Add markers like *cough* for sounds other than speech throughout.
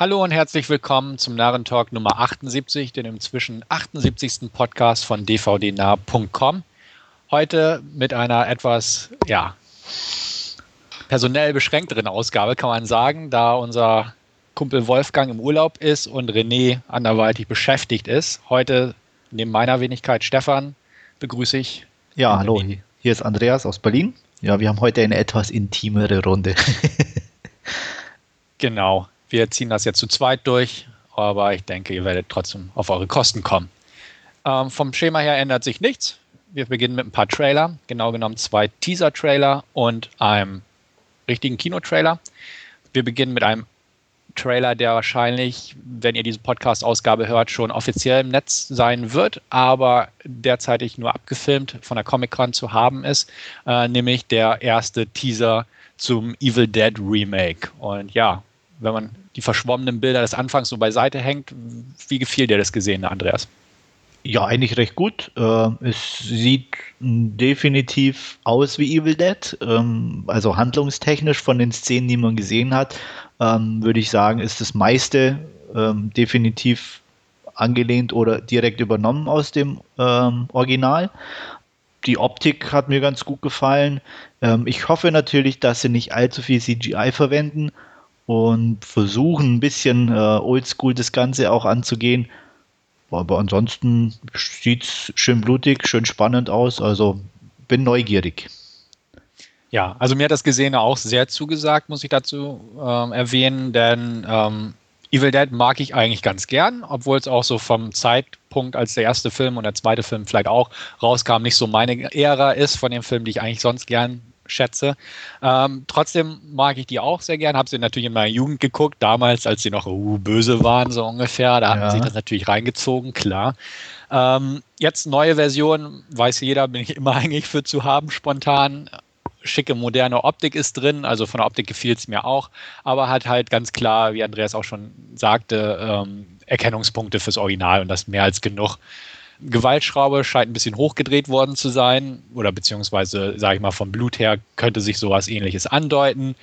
Hallo und herzlich willkommen zum Narrentalk Nummer 78, dem inzwischen 78. Podcast von dvdnah.com. Heute mit einer etwas, ja, personell beschränkteren Ausgabe, kann man sagen, da unser Kumpel Wolfgang im Urlaub ist und René anderweitig beschäftigt ist. Heute neben meiner Wenigkeit Stefan begrüße ich. Ja, hallo, René. hier ist Andreas aus Berlin. Ja, wir haben heute eine etwas intimere Runde. *laughs* genau. Wir ziehen das jetzt zu zweit durch, aber ich denke, ihr werdet trotzdem auf eure Kosten kommen. Ähm, vom Schema her ändert sich nichts. Wir beginnen mit ein paar Trailer, genau genommen zwei Teaser-Trailer und einem richtigen Kinotrailer. Wir beginnen mit einem Trailer, der wahrscheinlich, wenn ihr diese Podcast-Ausgabe hört, schon offiziell im Netz sein wird, aber derzeitig nur abgefilmt von der Comic-Con zu haben ist, äh, nämlich der erste Teaser zum Evil Dead Remake. Und ja, wenn man die verschwommenen Bilder des Anfangs so beiseite hängt. Wie gefiel dir das Gesehene, Andreas? Ja, eigentlich recht gut. Äh, es sieht definitiv aus wie Evil Dead. Ähm, also handlungstechnisch von den Szenen, die man gesehen hat, ähm, würde ich sagen, ist das meiste ähm, definitiv angelehnt oder direkt übernommen aus dem Original. Die Optik hat mir ganz gut gefallen. ich hoffe natürlich, dass sie nicht allzu viel CGI verwenden und versuchen ein bisschen äh, oldschool das Ganze auch anzugehen. Aber ansonsten sieht es schön blutig, schön spannend aus. Also bin neugierig. Ja, also mir hat das Gesehene auch sehr zugesagt, muss ich dazu ähm, erwähnen, denn ähm, Evil Dead mag ich eigentlich ganz gern, obwohl es auch so vom Zeitpunkt, als der erste Film und der zweite Film vielleicht auch rauskam, nicht so meine Ära ist von den Filmen, die ich eigentlich sonst gern schätze. Ähm, trotzdem mag ich die auch sehr gern. Habe sie natürlich in meiner Jugend geguckt, damals, als sie noch uh, böse waren, so ungefähr. Da ja. haben sie das natürlich reingezogen, klar. Ähm, jetzt neue Version, weiß jeder, bin ich *laughs* immer eigentlich für zu haben, spontan. Schicke, moderne Optik ist drin, also von der Optik gefiel es mir auch, aber hat halt ganz klar, wie Andreas auch schon sagte, ähm, Erkennungspunkte fürs Original und das mehr als genug. Gewaltschraube scheint ein bisschen hochgedreht worden zu sein oder beziehungsweise, sage ich mal, vom Blut her könnte sich sowas ähnliches andeuten.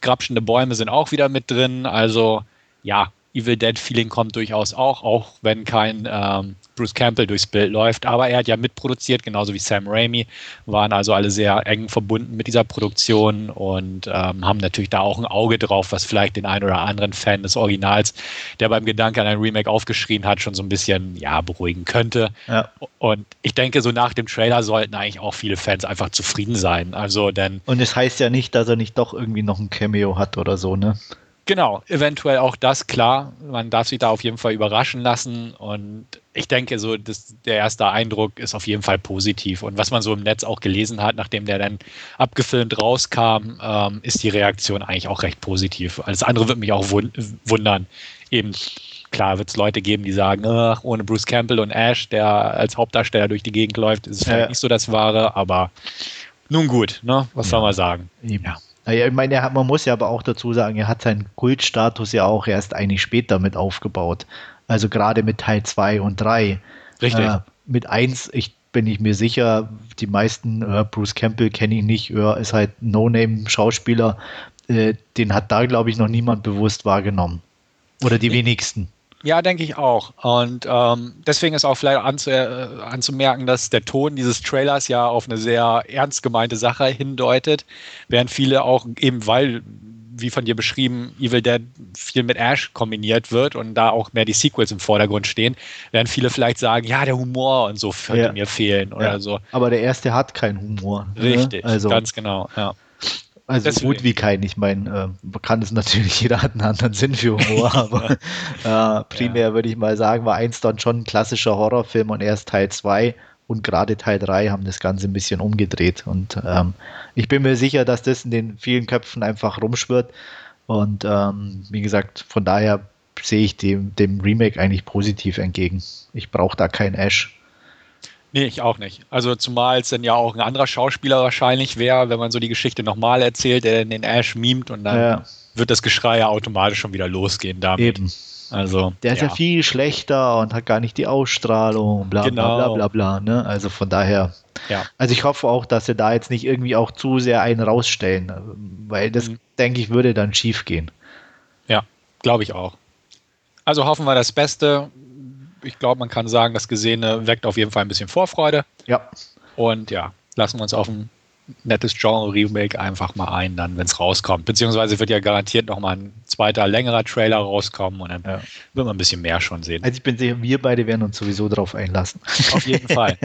Grabschende Bäume sind auch wieder mit drin. Also ja, Evil Dead Feeling kommt durchaus auch, auch wenn kein ähm, Bruce Campbell durchs Bild läuft. Aber er hat ja mitproduziert, genauso wie Sam Raimi, waren also alle sehr eng verbunden mit dieser Produktion und ähm, haben natürlich da auch ein Auge drauf, was vielleicht den einen oder anderen Fan des Originals, der beim Gedanke an ein Remake aufgeschrien hat, schon so ein bisschen ja, beruhigen könnte. Ja. Und ich denke, so nach dem Trailer sollten eigentlich auch viele Fans einfach zufrieden sein. Also denn. Und es heißt ja nicht, dass er nicht doch irgendwie noch ein Cameo hat oder so, ne? Genau, eventuell auch das, klar. Man darf sich da auf jeden Fall überraschen lassen. Und ich denke, so das, der erste Eindruck ist auf jeden Fall positiv. Und was man so im Netz auch gelesen hat, nachdem der dann abgefilmt rauskam, ähm, ist die Reaktion eigentlich auch recht positiv. Alles andere würde mich auch wundern. Eben, klar, wird es Leute geben, die sagen, ach, ohne Bruce Campbell und Ash, der als Hauptdarsteller durch die Gegend läuft, ist es ja. vielleicht nicht so das Wahre, aber nun gut, ne? Was ja. soll man sagen? Ja. Naja, ich meine, hat, man muss ja aber auch dazu sagen, er hat seinen Kultstatus ja auch erst eigentlich später mit aufgebaut. Also gerade mit Teil 2 und 3. Richtig. Äh, mit 1, ich bin ich mir sicher, die meisten, äh, Bruce Campbell kenne ich nicht, äh, ist halt No-Name-Schauspieler. Äh, den hat da, glaube ich, noch niemand bewusst wahrgenommen. Oder die wenigsten. Ja, denke ich auch. Und ähm, deswegen ist auch vielleicht anzu, äh, anzumerken, dass der Ton dieses Trailers ja auf eine sehr ernst gemeinte Sache hindeutet, während viele auch eben, weil, wie von dir beschrieben, Evil Dead viel mit Ash kombiniert wird und da auch mehr die Sequels im Vordergrund stehen, werden viele vielleicht sagen, ja, der Humor und so könnte ja. mir fehlen oder ja. so. Aber der erste hat keinen Humor. Ne? Richtig, ne? also. ganz genau, ja. Also Deswegen. gut wie kein. Ich meine, äh, kann es natürlich, *laughs* jeder hat einen anderen Sinn für Humor, *laughs* aber äh, primär ja. würde ich mal sagen, war eins dann schon ein klassischer Horrorfilm und erst Teil 2 und gerade Teil 3 haben das Ganze ein bisschen umgedreht. Und ähm, ich bin mir sicher, dass das in den vielen Köpfen einfach rumschwirrt. Und ähm, wie gesagt, von daher sehe ich dem, dem Remake eigentlich positiv entgegen. Ich brauche da kein Ash. Nee, ich auch nicht. Also zumal es dann ja auch ein anderer Schauspieler wahrscheinlich wäre, wenn man so die Geschichte nochmal erzählt, der den Ash mimt und dann ja. wird das Geschrei ja automatisch schon wieder losgehen damit. Eben. Also, der ist ja. ja viel schlechter und hat gar nicht die Ausstrahlung, bla genau. bla bla bla bla. Ne? Also von daher. Ja. Also ich hoffe auch, dass sie da jetzt nicht irgendwie auch zu sehr einen rausstellen, weil das, mhm. denke ich, würde dann schief gehen. Ja, glaube ich auch. Also hoffen wir das Beste. Ich glaube, man kann sagen, das Gesehene weckt auf jeden Fall ein bisschen Vorfreude. Ja. Und ja, lassen wir uns auf ein nettes Genre-Remake einfach mal ein, dann, wenn es rauskommt. Beziehungsweise wird ja garantiert noch mal ein zweiter, längerer Trailer rauskommen und dann ja. wird man ein bisschen mehr schon sehen. Also ich bin sicher, wir beide werden uns sowieso darauf einlassen. Auf jeden *laughs* Fall.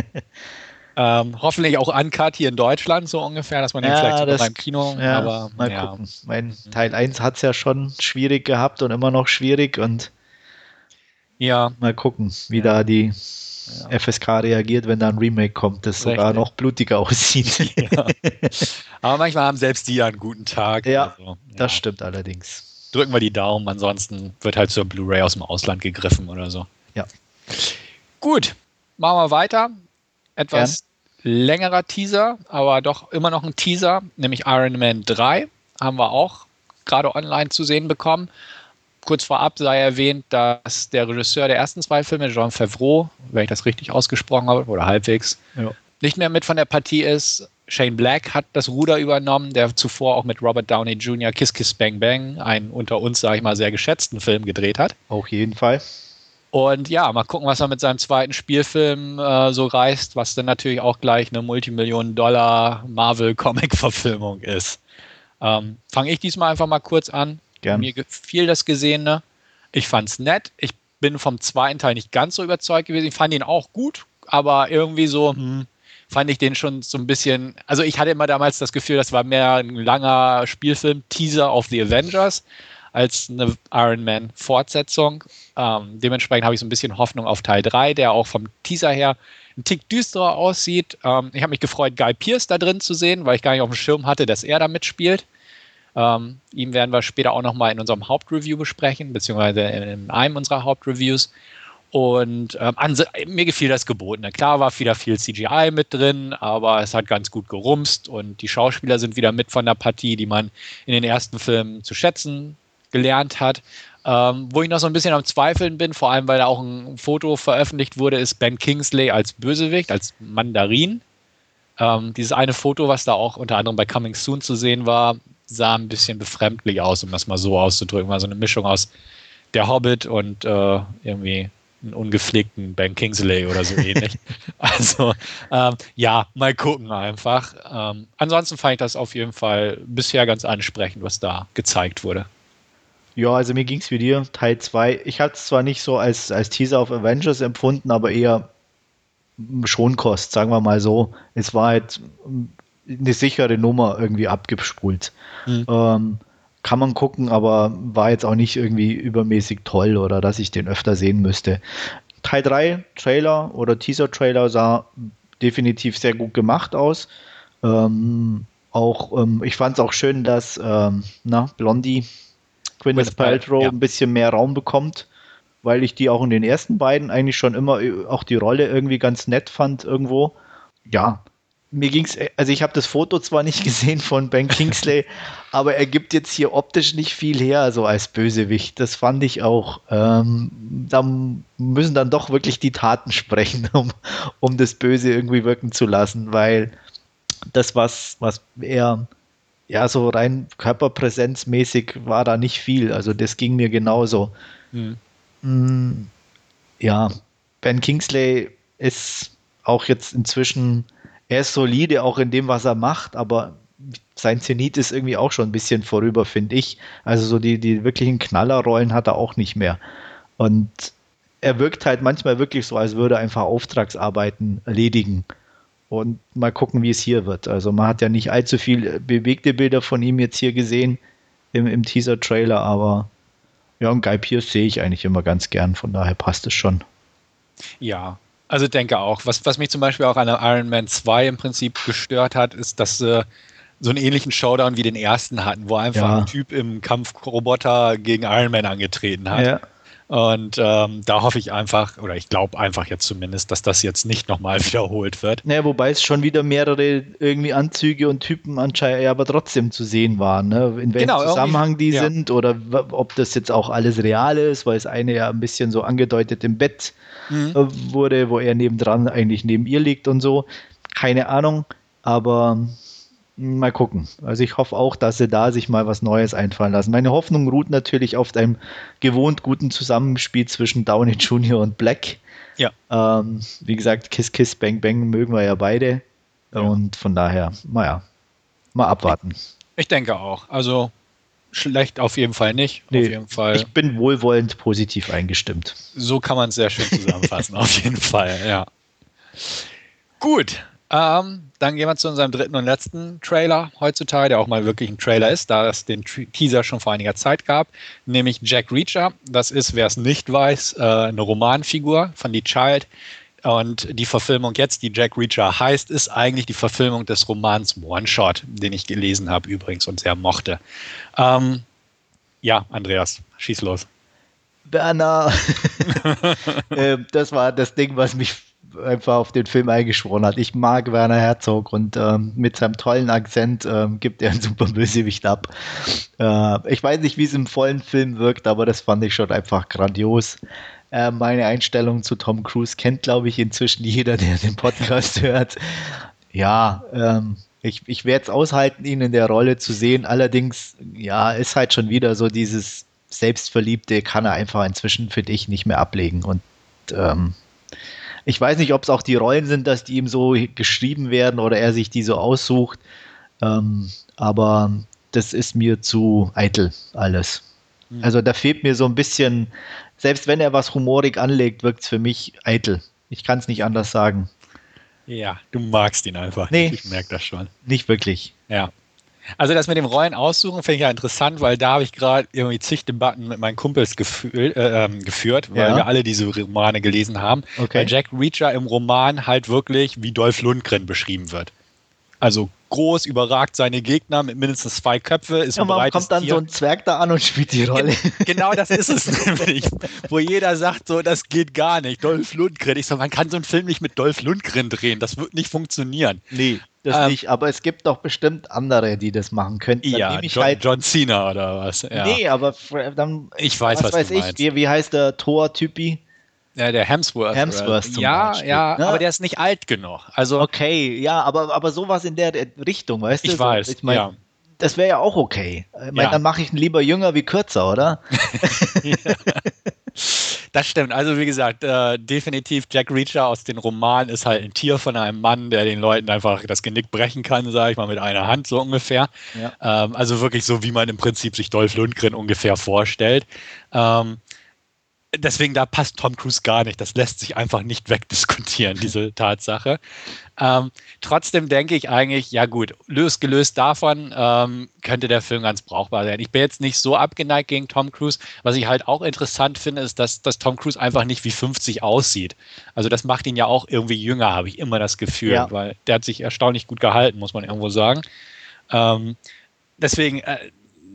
Ähm, hoffentlich auch Uncut hier in Deutschland, so ungefähr, dass man den ja, vielleicht sogar beim Kino. Ja, aber mal ja. gucken. Mein Teil 1 hat es ja schon schwierig gehabt und immer noch schwierig und ja. mal gucken, wie da die ja. FSK reagiert, wenn da ein Remake kommt, das Richtig. sogar noch blutiger aussieht. *laughs* Ja. Aber manchmal haben selbst die einen guten Tag. Ja, also, das stimmt allerdings. Drücken wir die Daumen, ansonsten wird halt zur Blu-ray aus dem Ausland gegriffen oder so. Ja. Gut, machen wir weiter. Etwas Gern. längerer Teaser, aber doch immer noch ein Teaser, nämlich Iron Man 3 haben wir auch gerade online zu sehen bekommen kurz vorab sei erwähnt, dass der Regisseur der ersten zwei Filme, Jean Favreau, wenn ich das richtig ausgesprochen habe, oder halbwegs, ja. nicht mehr mit von der Partie ist. Shane Black hat das Ruder übernommen, der zuvor auch mit Robert Downey Jr. Kiss Kiss Bang Bang, einen unter uns, sage ich mal, sehr geschätzten Film gedreht hat. Auf jeden Fall. Und ja, mal gucken, was er mit seinem zweiten Spielfilm äh, so reißt, was dann natürlich auch gleich eine Multimillionen-Dollar Marvel-Comic-Verfilmung ist. Ähm, Fange ich diesmal einfach mal kurz an. Gern. Mir gefiel das Gesehene. Ich fand es nett. Ich bin vom zweiten Teil nicht ganz so überzeugt gewesen. Ich fand ihn auch gut, aber irgendwie so hm, fand ich den schon so ein bisschen. Also ich hatte immer damals das Gefühl, das war mehr ein langer Spielfilm-Teaser auf The Avengers als eine Iron Man-Fortsetzung. Ähm, dementsprechend habe ich so ein bisschen Hoffnung auf Teil 3, der auch vom Teaser her ein Tick düsterer aussieht. Ähm, ich habe mich gefreut, Guy Pierce da drin zu sehen, weil ich gar nicht auf dem Schirm hatte, dass er da mitspielt. Ähm, ihn werden wir später auch nochmal in unserem Hauptreview besprechen, beziehungsweise in einem unserer Hauptreviews. Und ähm, mir gefiel das Gebotene. Klar war wieder viel CGI mit drin, aber es hat ganz gut gerumst und die Schauspieler sind wieder mit von der Partie, die man in den ersten Filmen zu schätzen gelernt hat. Ähm, wo ich noch so ein bisschen am Zweifeln bin, vor allem weil da auch ein Foto veröffentlicht wurde, ist Ben Kingsley als Bösewicht, als Mandarin. Ähm, dieses eine Foto, was da auch unter anderem bei Coming Soon zu sehen war, sah ein bisschen befremdlich aus, um das mal so auszudrücken. War so eine Mischung aus der Hobbit und äh, irgendwie einen ungepflegten Ben Kingsley oder so ähnlich. *laughs* also ähm, ja, mal gucken einfach. Ähm, ansonsten fand ich das auf jeden Fall bisher ganz ansprechend, was da gezeigt wurde. Ja, also mir ging es wie dir, Teil 2. Ich hatte es zwar nicht so als, als Teaser auf Avengers empfunden, aber eher Schonkost, sagen wir mal so. Es war halt eine sichere Nummer irgendwie abgespult. Mhm. Ähm, kann man gucken, aber war jetzt auch nicht irgendwie übermäßig toll oder dass ich den öfter sehen müsste. Teil 3 Trailer oder Teaser-Trailer sah definitiv sehr gut gemacht aus. Ähm, auch, ähm, ich fand es auch schön, dass ähm, na, Blondie, Gwyneth Paltrow, ja. ein bisschen mehr Raum bekommt, weil ich die auch in den ersten beiden eigentlich schon immer äh, auch die Rolle irgendwie ganz nett fand irgendwo. Ja, mir ging's, also ich habe das Foto zwar nicht *laughs* gesehen von Ben Kingsley, aber er gibt jetzt hier optisch nicht viel her, so als Bösewicht. Das fand ich auch. Ähm, da müssen dann doch wirklich die Taten sprechen, *laughs* um, um das Böse irgendwie wirken zu lassen, weil das, was, was er ja so rein körperpräsenzmäßig war da nicht viel. Also das ging mir genauso. Mhm. Mm, ja, Ben Kingsley ist auch jetzt inzwischen er ist solide auch in dem, was er macht, aber sein Zenit ist irgendwie auch schon ein bisschen vorüber, finde ich. Also so die, die wirklichen Knallerrollen hat er auch nicht mehr. Und er wirkt halt manchmal wirklich so, als würde er einfach Auftragsarbeiten erledigen. Und mal gucken, wie es hier wird. Also man hat ja nicht allzu viel bewegte Bilder von ihm jetzt hier gesehen im, im Teaser-Trailer, aber ja, und Guy Pierce sehe ich eigentlich immer ganz gern, von daher passt es schon. Ja, also denke auch. Was, was mich zum Beispiel auch an Iron Man 2 im Prinzip gestört hat, ist, dass äh, so einen ähnlichen Showdown wie den ersten hatten, wo einfach ja. ein Typ im Kampfroboter gegen Iron Man angetreten hat. Ja. Und ähm, da hoffe ich einfach, oder ich glaube einfach jetzt zumindest, dass das jetzt nicht nochmal *laughs* wiederholt wird. Naja, wobei es schon wieder mehrere irgendwie Anzüge und Typen anscheinend aber trotzdem zu sehen waren. Ne? In welchem genau, Zusammenhang die ja. sind oder ob das jetzt auch alles real ist, weil es eine ja ein bisschen so angedeutet im Bett mhm. Äh, wurde, wo er nebendran eigentlich neben ihr liegt und so. Keine Ahnung, aber Mal gucken. Also ich hoffe auch, dass sie da sich mal was Neues einfallen lassen. Meine Hoffnung ruht natürlich auf einem gewohnt guten Zusammenspiel zwischen Downey Jr. und Black. Ja. Ähm, wie gesagt, Kiss Kiss Bang Bang mögen wir ja beide. Ja. Und von daher, naja, mal abwarten. Ich, ich, denke auch. Also schlecht auf jeden Fall nicht. Nee, auf jeden Fall. Ich bin wohlwollend positiv eingestimmt. So kann man es sehr schön zusammenfassen, *laughs* auf jeden Fall, ja. Gut, ähm, dann gehen wir zu unserem dritten und letzten Trailer heutzutage, der auch mal wirklich ein Trailer ist, da es den Teaser schon vor einiger Zeit gab, nämlich Jack Reacher. Das ist, wer es nicht weiß, äh, eine Romanfigur von The Child. Und die Verfilmung jetzt, die Jack Reacher heißt, ist eigentlich die Verfilmung des Romans One Shot, den ich gelesen habe übrigens und sehr mochte. Ähm, ja, Andreas, schieß los. Berner, *laughs* äh, das war das Ding, was mich einfach auf den Film eingeschworen hat. Ich mag Werner Herzog und ähm, mit seinem tollen Akzent ähm, gibt er einen super Bösewicht ab. Äh, ich weiß nicht, wie es im vollen Film wirkt, aber das fand ich schon einfach grandios. Äh, meine Einstellung zu Tom Cruise kennt, glaube ich, inzwischen jeder, der den Podcast *laughs* hört. Ja, ähm, ich, ich werde es aushalten, ihn in der Rolle zu sehen. Allerdings, ja, ist halt schon wieder so dieses Selbstverliebte, kann er einfach inzwischen für dich nicht mehr ablegen. Und ähm, ich weiß nicht, ob es auch die Rollen sind, dass die ihm so geschrieben werden oder er sich die so aussucht. Ähm, aber das ist mir zu eitel alles. Mhm. Also da fehlt mir so ein bisschen, selbst wenn er was humorig anlegt, wirkt es für mich eitel. Ich kann es nicht anders sagen. Ja, du magst ihn einfach. Nee, ich merke das schon. Nicht wirklich. Ja. Also das mit dem Rollen aussuchen finde ich ja interessant, weil da habe ich gerade irgendwie zig Debatten mit meinen Kumpels gefühl, äh, ähm, geführt, weil ja. wir alle diese Romane gelesen haben. Okay. Weil Jack Reacher im Roman halt wirklich wie Dolph Lundgren beschrieben wird. Also groß, überragt seine Gegner mit mindestens zwei Köpfe, ist ja, ein kommt dann Tier. so ein Zwerg da an und spielt die Rolle. *laughs* Genau das ist es nämlich, wo jeder sagt so, das geht gar nicht. Dolph Lundgren. Ich so, man kann so einen Film nicht mit Dolph Lundgren drehen, das wird nicht funktionieren. Nee das ähm, nicht, aber es gibt doch bestimmt andere, die das machen könnten. Dann ja, John, halt, John, Cena oder was. Ja. Nee, aber dann. Ich weiß, was, was weiß ich. Wie, wie heißt der Thor-Typi? Ja, der Hemsworth. Hemsworth zum ja, Beispiel. Ja, ne? aber der ist nicht alt genug. Also okay, ja, aber, aber sowas in der Richtung, weißt du? Ich weiß, ich mein, ja. Das wäre ja auch okay. Ich mein, ja. Dann mache ich ihn lieber jünger wie kürzer, oder? *laughs* Das stimmt. Also wie gesagt, äh, definitiv Jack Reacher aus den Romanen ist halt ein Tier von einem Mann, der den Leuten einfach das Genick brechen kann, sage ich mal, mit einer Hand so ungefähr. Ja. Ähm, also wirklich so, wie man im Prinzip sich Dolph Lundgren ungefähr vorstellt. Ähm, deswegen, da passt Tom Cruise gar nicht. Das lässt sich einfach nicht wegdiskutieren, diese Tatsache. Ähm, trotzdem denke ich eigentlich, ja gut, losgelöst davon ähm, könnte der Film ganz brauchbar sein. Ich bin jetzt nicht so abgeneigt gegen Tom Cruise. Was ich halt auch interessant finde, ist, dass, dass Tom Cruise einfach nicht wie 50 aussieht. Also das macht ihn ja auch irgendwie jünger, habe ich immer das Gefühl, ja. weil der hat sich erstaunlich gut gehalten, muss man irgendwo sagen. Ähm, deswegen, äh,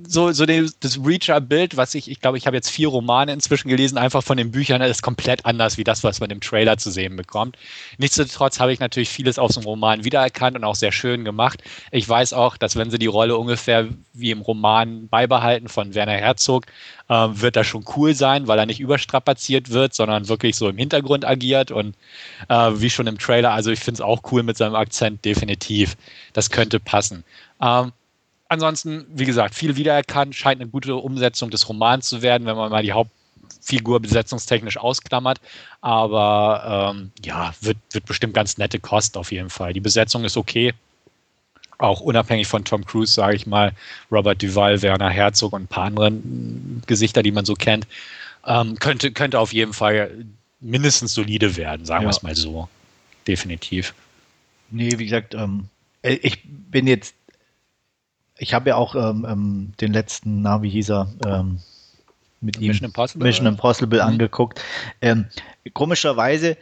so, so das Reacher-Bild, was ich, ich glaube, ich habe jetzt vier Romane inzwischen gelesen, einfach von den Büchern, ist komplett anders wie das, was man im Trailer zu sehen bekommt. Nichtsdestotrotz habe ich natürlich vieles aus dem Roman wiedererkannt und auch sehr schön gemacht. Ich weiß auch, dass wenn sie die Rolle ungefähr wie im Roman beibehalten von Werner Herzog, äh, wird das schon cool sein, weil er nicht überstrapaziert wird, sondern wirklich so im Hintergrund agiert und äh, wie schon im Trailer. Also ich finde es auch cool mit seinem Akzent, definitiv. Das könnte passen. Ähm, ansonsten, wie gesagt, viel wiedererkannt, scheint eine gute Umsetzung des Romans zu werden, wenn man mal die Hauptfigur besetzungstechnisch ausklammert. Aber ähm, ja, wird, wird bestimmt ganz nette Kost auf jeden Fall. Die Besetzung ist okay. Auch unabhängig von Tom Cruise, sage ich mal, Robert Duval, Werner Herzog und ein paar andere Gesichter, die man so kennt, ähm, könnte, könnte auf jeden Fall mindestens solide werden, sagen ja. wir es mal so. Definitiv. Nee, wie gesagt, ähm, ich bin jetzt ich habe ja auch ähm, ähm, den letzten, na, wie hieß er, ähm, mit Mission ihm Impossible, Mission Impossible mhm. angeguckt. Ähm, komischerweise,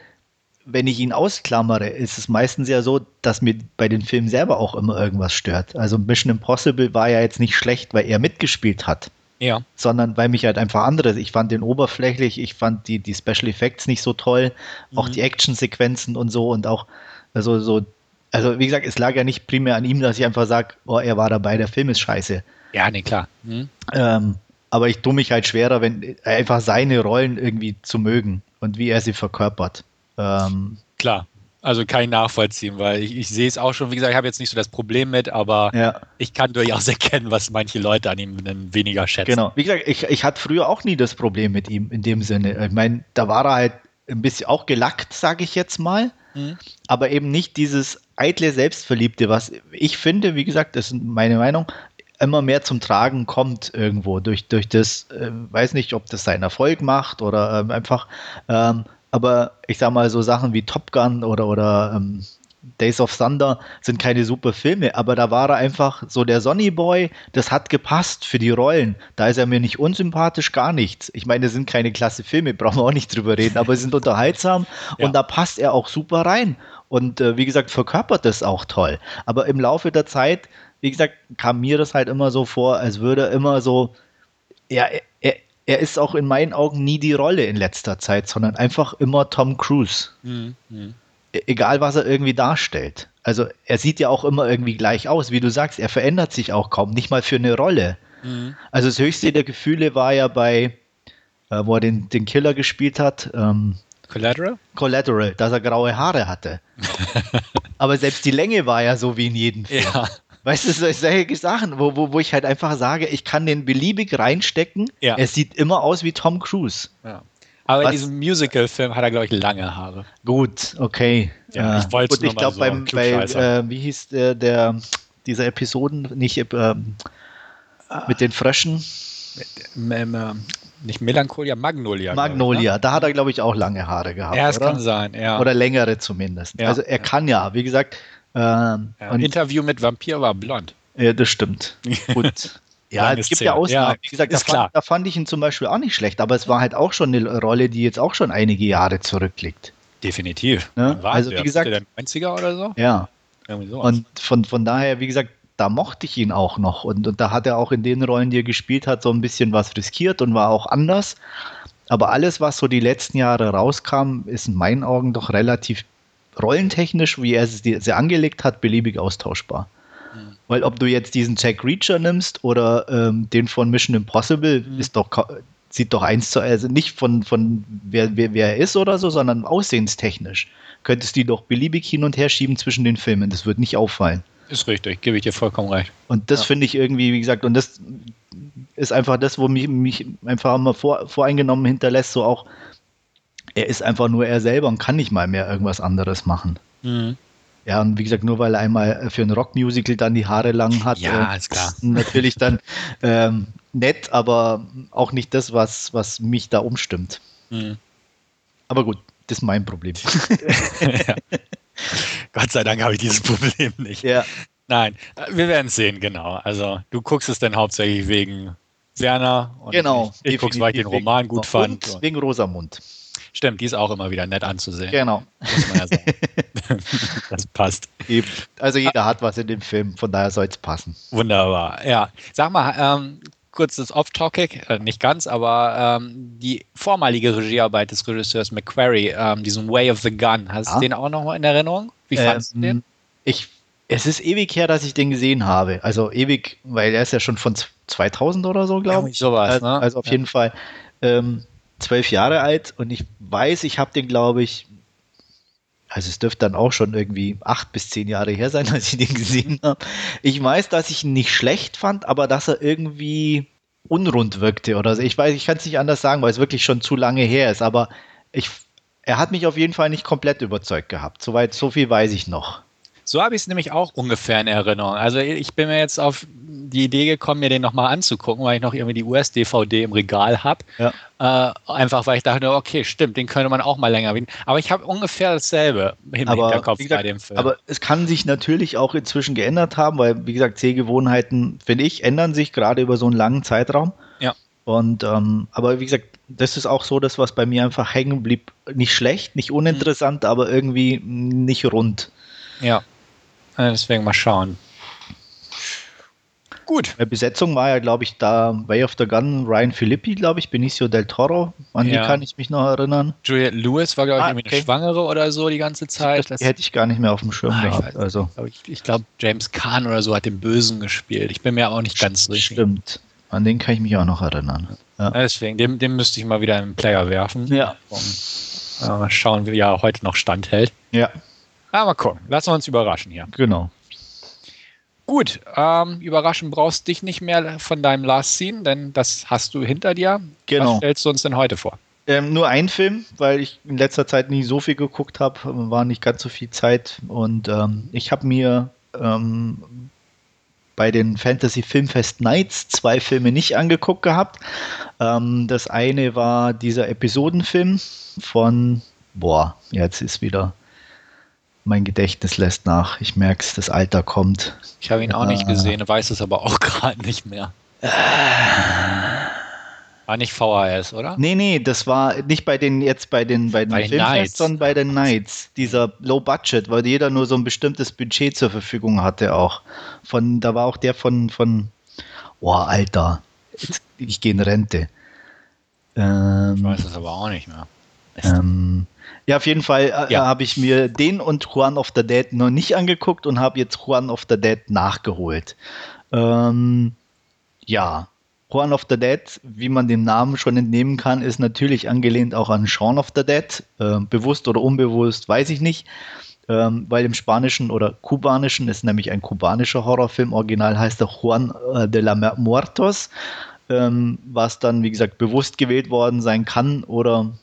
wenn ich ihn ausklammere, ist es meistens ja so, dass mir bei den Filmen selber auch immer irgendwas stört. Also Mission Impossible war ja jetzt nicht schlecht, weil er mitgespielt hat. Ja. Sondern weil mich halt einfach anderes. Ich fand den oberflächlich, ich fand die, die Special Effects nicht so toll, mhm. auch die Actionsequenzen und so und auch also so also wie gesagt, es lag ja nicht primär an ihm, dass ich einfach sage, oh, er war dabei, der Film ist scheiße. Ja, nee, klar. Mhm. Ähm, aber ich tue mich halt schwerer, wenn einfach seine Rollen irgendwie zu mögen und wie er sie verkörpert. Ähm, klar. Also ich nachvollziehen, weil ich, ich sehe es auch schon, wie gesagt, ich habe jetzt nicht so das Problem mit, aber Ja. ich kann durchaus *laughs* erkennen, was manche Leute an ihm weniger schätzen. Genau. Wie gesagt, ich, ich hatte früher auch nie das Problem mit ihm in dem Sinne. Ich meine, da war er halt ein bisschen auch gelackt, sage ich jetzt mal. Mhm. Aber eben nicht dieses eitle Selbstverliebte, was ich finde, wie gesagt, das ist meine Meinung, immer mehr zum Tragen kommt irgendwo durch, durch das, äh, weiß nicht, ob das seinen Erfolg macht oder ähm, einfach, ähm, aber ich sag mal, so Sachen wie Top Gun oder, oder ähm, Days of Thunder sind keine super Filme, aber da war er einfach so der Sonny Boy, das hat gepasst für die Rollen. Da ist er mir nicht unsympathisch, gar nichts. Ich meine, das sind keine klasse Filme, *laughs* brauchen wir auch nicht drüber reden, aber sie sind unterhaltsam Ja. und da passt er auch super rein. Und äh, wie gesagt, verkörpert das auch toll. Aber im Laufe der Zeit, wie gesagt, kam mir das halt immer so vor, als würde er immer so, ja, er, er, er ist auch in meinen Augen nie die Rolle in letzter Zeit, sondern einfach immer Tom Cruise Mhm. Egal was er irgendwie darstellt. Also er sieht ja auch immer irgendwie gleich aus, wie du sagst, er verändert sich auch kaum, nicht mal für eine Rolle. Mhm. Also das höchste der Gefühle war ja bei, äh, wo er den, den Killer gespielt hat, ähm, Collateral? Collateral, dass er graue Haare hatte. *laughs* Aber selbst die Länge war ja so wie in jedem Film. Ja. Weißt du, so- solche Sachen, wo, wo, wo ich halt einfach sage, ich kann den beliebig reinstecken. Ja. Er sieht immer aus wie Tom Cruise. ja. Aber Was- in diesem Musical-Film hat er, glaube ich, lange Haare. Gut, okay. Ja, Äh, ich wollt's gut, nur ich mal glaube so beim bei, äh, wie hieß der, der dieser Episoden nicht ähm, mit den Fröschen M ähm, nicht Melancholia, Magnolia. glaub ich, Magnolia, da hat er glaube ich auch lange Haare Ne? gehabt, Ja, es oder? kann sein, ja. Oder längere zumindest. Ja. Also er kann ja, wie gesagt, ähm, ja. und, Interview mit Vampir war blond. ja, das stimmt. *laughs* Gut. Ja, es gibt Szene. ja Ausnahmen. Ja, Wie gesagt, da fand, da fand ich ihn zum Beispiel auch nicht schlecht, aber es war halt auch schon eine Rolle, die jetzt auch schon einige Jahre zurückliegt. Definitiv. War also, wie gesagt- der 90er oder so? Ja. Und von, von daher, wie gesagt, da mochte ich ihn auch noch. Und, und da hat er auch in den Rollen, die er gespielt hat, so ein bisschen was riskiert und war auch anders. Aber alles, was so die letzten Jahre rauskam, ist in meinen Augen doch relativ rollentechnisch, wie er es dir- sehr angelegt hat, beliebig austauschbar. Weil ob du jetzt diesen Jack Reacher nimmst oder ähm, den von Mission Impossible, ist doch sieht doch eins zu also nicht von, von wer, wer, wer er ist oder so, sondern aussehenstechnisch. Könntest du die doch beliebig hin und her schieben zwischen den Filmen. Das wird nicht auffallen. ist richtig, gebe ich dir vollkommen recht. Und das Ja. finde ich irgendwie, wie gesagt, und das ist einfach das, wo mich, mich einfach immer vor, voreingenommen hinterlässt, so auch, er ist einfach nur er selber und kann nicht mal mehr irgendwas anderes machen. Mhm. Ja, und wie gesagt, nur weil er einmal für ein Rockmusical dann die Haare lang hat, Ja, äh, ist klar. natürlich dann ähm, nett, aber auch nicht das, was, was mich da umstimmt. Mhm. Aber gut, das ist mein Problem. *laughs* ja. Gott sei Dank habe ich dieses Problem nicht. ja, Nein, äh, wir werden es sehen, genau. Also du guckst es dann hauptsächlich wegen Werner und genau. ich, ich gucke, weil ich den Roman wegen- gut fand. Und wegen Rosamund. Stimmt, die ist auch immer wieder nett anzusehen. Genau. Muss man ja sagen. *laughs* das passt. Eben. Also jeder hat was in dem Film, von daher soll es passen. Wunderbar. Ja, sag mal, ähm, kurzes Off-Topic, äh, nicht ganz, aber ähm, die vormalige Regiearbeit des Regisseurs McQuarrie, ähm, diesen Way of the Gun, hast Ja. du den auch noch in Erinnerung? Wie fandest du den? Ähm, Ich, es ist ewig her, dass ich den gesehen habe. Also ewig, weil er ist ja schon von z- 2000 oder so, glaube ich. sowas, also, ne? also auf Ja. jeden Fall ähm, zwölf Jahre alt und ich weiß, ich habe den, glaube ich, also es dürfte dann auch schon irgendwie acht bis zehn Jahre her sein, *laughs* als ich den gesehen habe. Ich weiß, dass ich ihn nicht schlecht fand, aber dass er irgendwie unrund wirkte oder so. Ich weiß, ich kann es nicht anders sagen, weil es wirklich schon zu lange her ist, aber ich, er hat mich auf jeden Fall nicht komplett überzeugt gehabt. Soweit, so viel weiß ich noch. So habe ich es nämlich auch ungefähr in Erinnerung. Also ich bin mir jetzt auf die Idee gekommen, mir den nochmal anzugucken, weil ich noch irgendwie die US-DVD im Regal habe. Ja. Äh, einfach weil ich dachte, okay, stimmt, den könnte man auch mal länger bieten. Aber ich habe ungefähr dasselbe im aber, Hinterkopf gesagt, bei dem Film. aber es kann sich natürlich auch inzwischen geändert haben, weil, wie gesagt, Sehgewohnheiten, finde ich, ändern sich gerade über so einen langen Zeitraum. Ja. Und, ähm, aber wie gesagt, das ist auch so das, was bei mir einfach hängen blieb. Nicht schlecht, nicht uninteressant, Mhm. aber irgendwie nicht rund. ja. Deswegen mal schauen. Gut. Bei Besetzung war ja, glaube ich, da Way of the Gun, Ryan Filippi, glaube ich, Benicio del Toro, an Ja. die kann ich mich noch erinnern. Juliette Lewis war, glaube ich, Ah, irgendwie okay. eine Schwangere oder so die ganze Zeit. Das, die hätte ich gar nicht mehr auf dem Schirm Ah, ich gehabt. weiß Also, ich ich glaube, James Kahn oder so hat den Bösen gespielt. Ich bin mir auch nicht ganz sicher. stimmt. An den kann ich mich auch noch erinnern. Ja. Deswegen, dem, dem müsste ich mal wieder in den Player werfen. Ja. Um, äh, mal schauen, wie er heute noch standhält. Ja. Ah, mal gucken. Lassen wir uns überraschen hier. Genau. Gut, ähm, überraschen brauchst dich nicht mehr von deinem Last Scene, denn das hast du hinter dir. Genau. Was stellst du uns denn heute vor? Ähm, nur ein Film, weil ich in letzter Zeit nie so viel geguckt habe, war nicht ganz so viel Zeit. Und ähm, ich habe mir ähm, bei den Fantasy Filmfest Nights zwei Filme nicht angeguckt gehabt. Ähm, das eine war dieser Episodenfilm von, boah, jetzt ist wieder mein Gedächtnis lässt nach. Ich merke es, das Alter kommt. Ich habe ihn auch nicht gesehen, weiß es aber auch *laughs* gerade nicht mehr. War nicht VHS, oder? Nee, nee, das war nicht bei den jetzt bei den bei den Bei Filmfest, Nights. sondern bei den Nights. Dieser Low Budget, weil jeder nur so ein bestimmtes Budget zur Verfügung hatte auch. Von da war auch der von von Boah, Alter. Jetzt, ich gehe in Rente. Ich Ähm, weiß es aber auch nicht mehr. ähm, ja, auf jeden Fall äh, Ja. habe ich mir den und Juan of the Dead noch nicht angeguckt und habe jetzt Juan of the Dead nachgeholt. Ähm, ja, Juan of the Dead, wie man dem Namen schon entnehmen kann, ist natürlich angelehnt auch an Shaun of the Dead. Äh, bewusst oder unbewusst, weiß ich nicht. Ähm, weil im Spanischen oder Kubanischen ist nämlich ein kubanischer Horrorfilm. Original heißt er Juan äh, de la Muertos. Ähm, was dann, wie gesagt, bewusst gewählt worden sein kann oder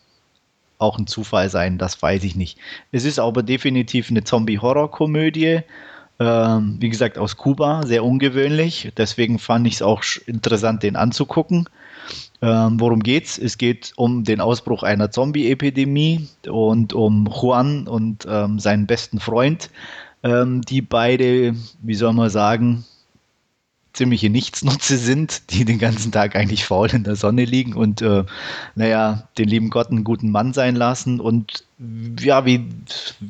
auch ein Zufall sein, das weiß ich nicht. Es ist aber definitiv eine Zombie-Horror-Komödie. Ähm, wie gesagt, aus Kuba, sehr ungewöhnlich. Deswegen fand ich es auch interessant, den anzugucken. Ähm, worum geht's? Es geht um den Ausbruch einer Zombie-Epidemie und um Juan und ähm, seinen besten Freund, ähm, die beide, wie soll man sagen, ziemliche Nichtsnutze sind, die den ganzen Tag eigentlich faul in der Sonne liegen und äh, naja, den lieben Gott einen guten Mann sein lassen und ja, wie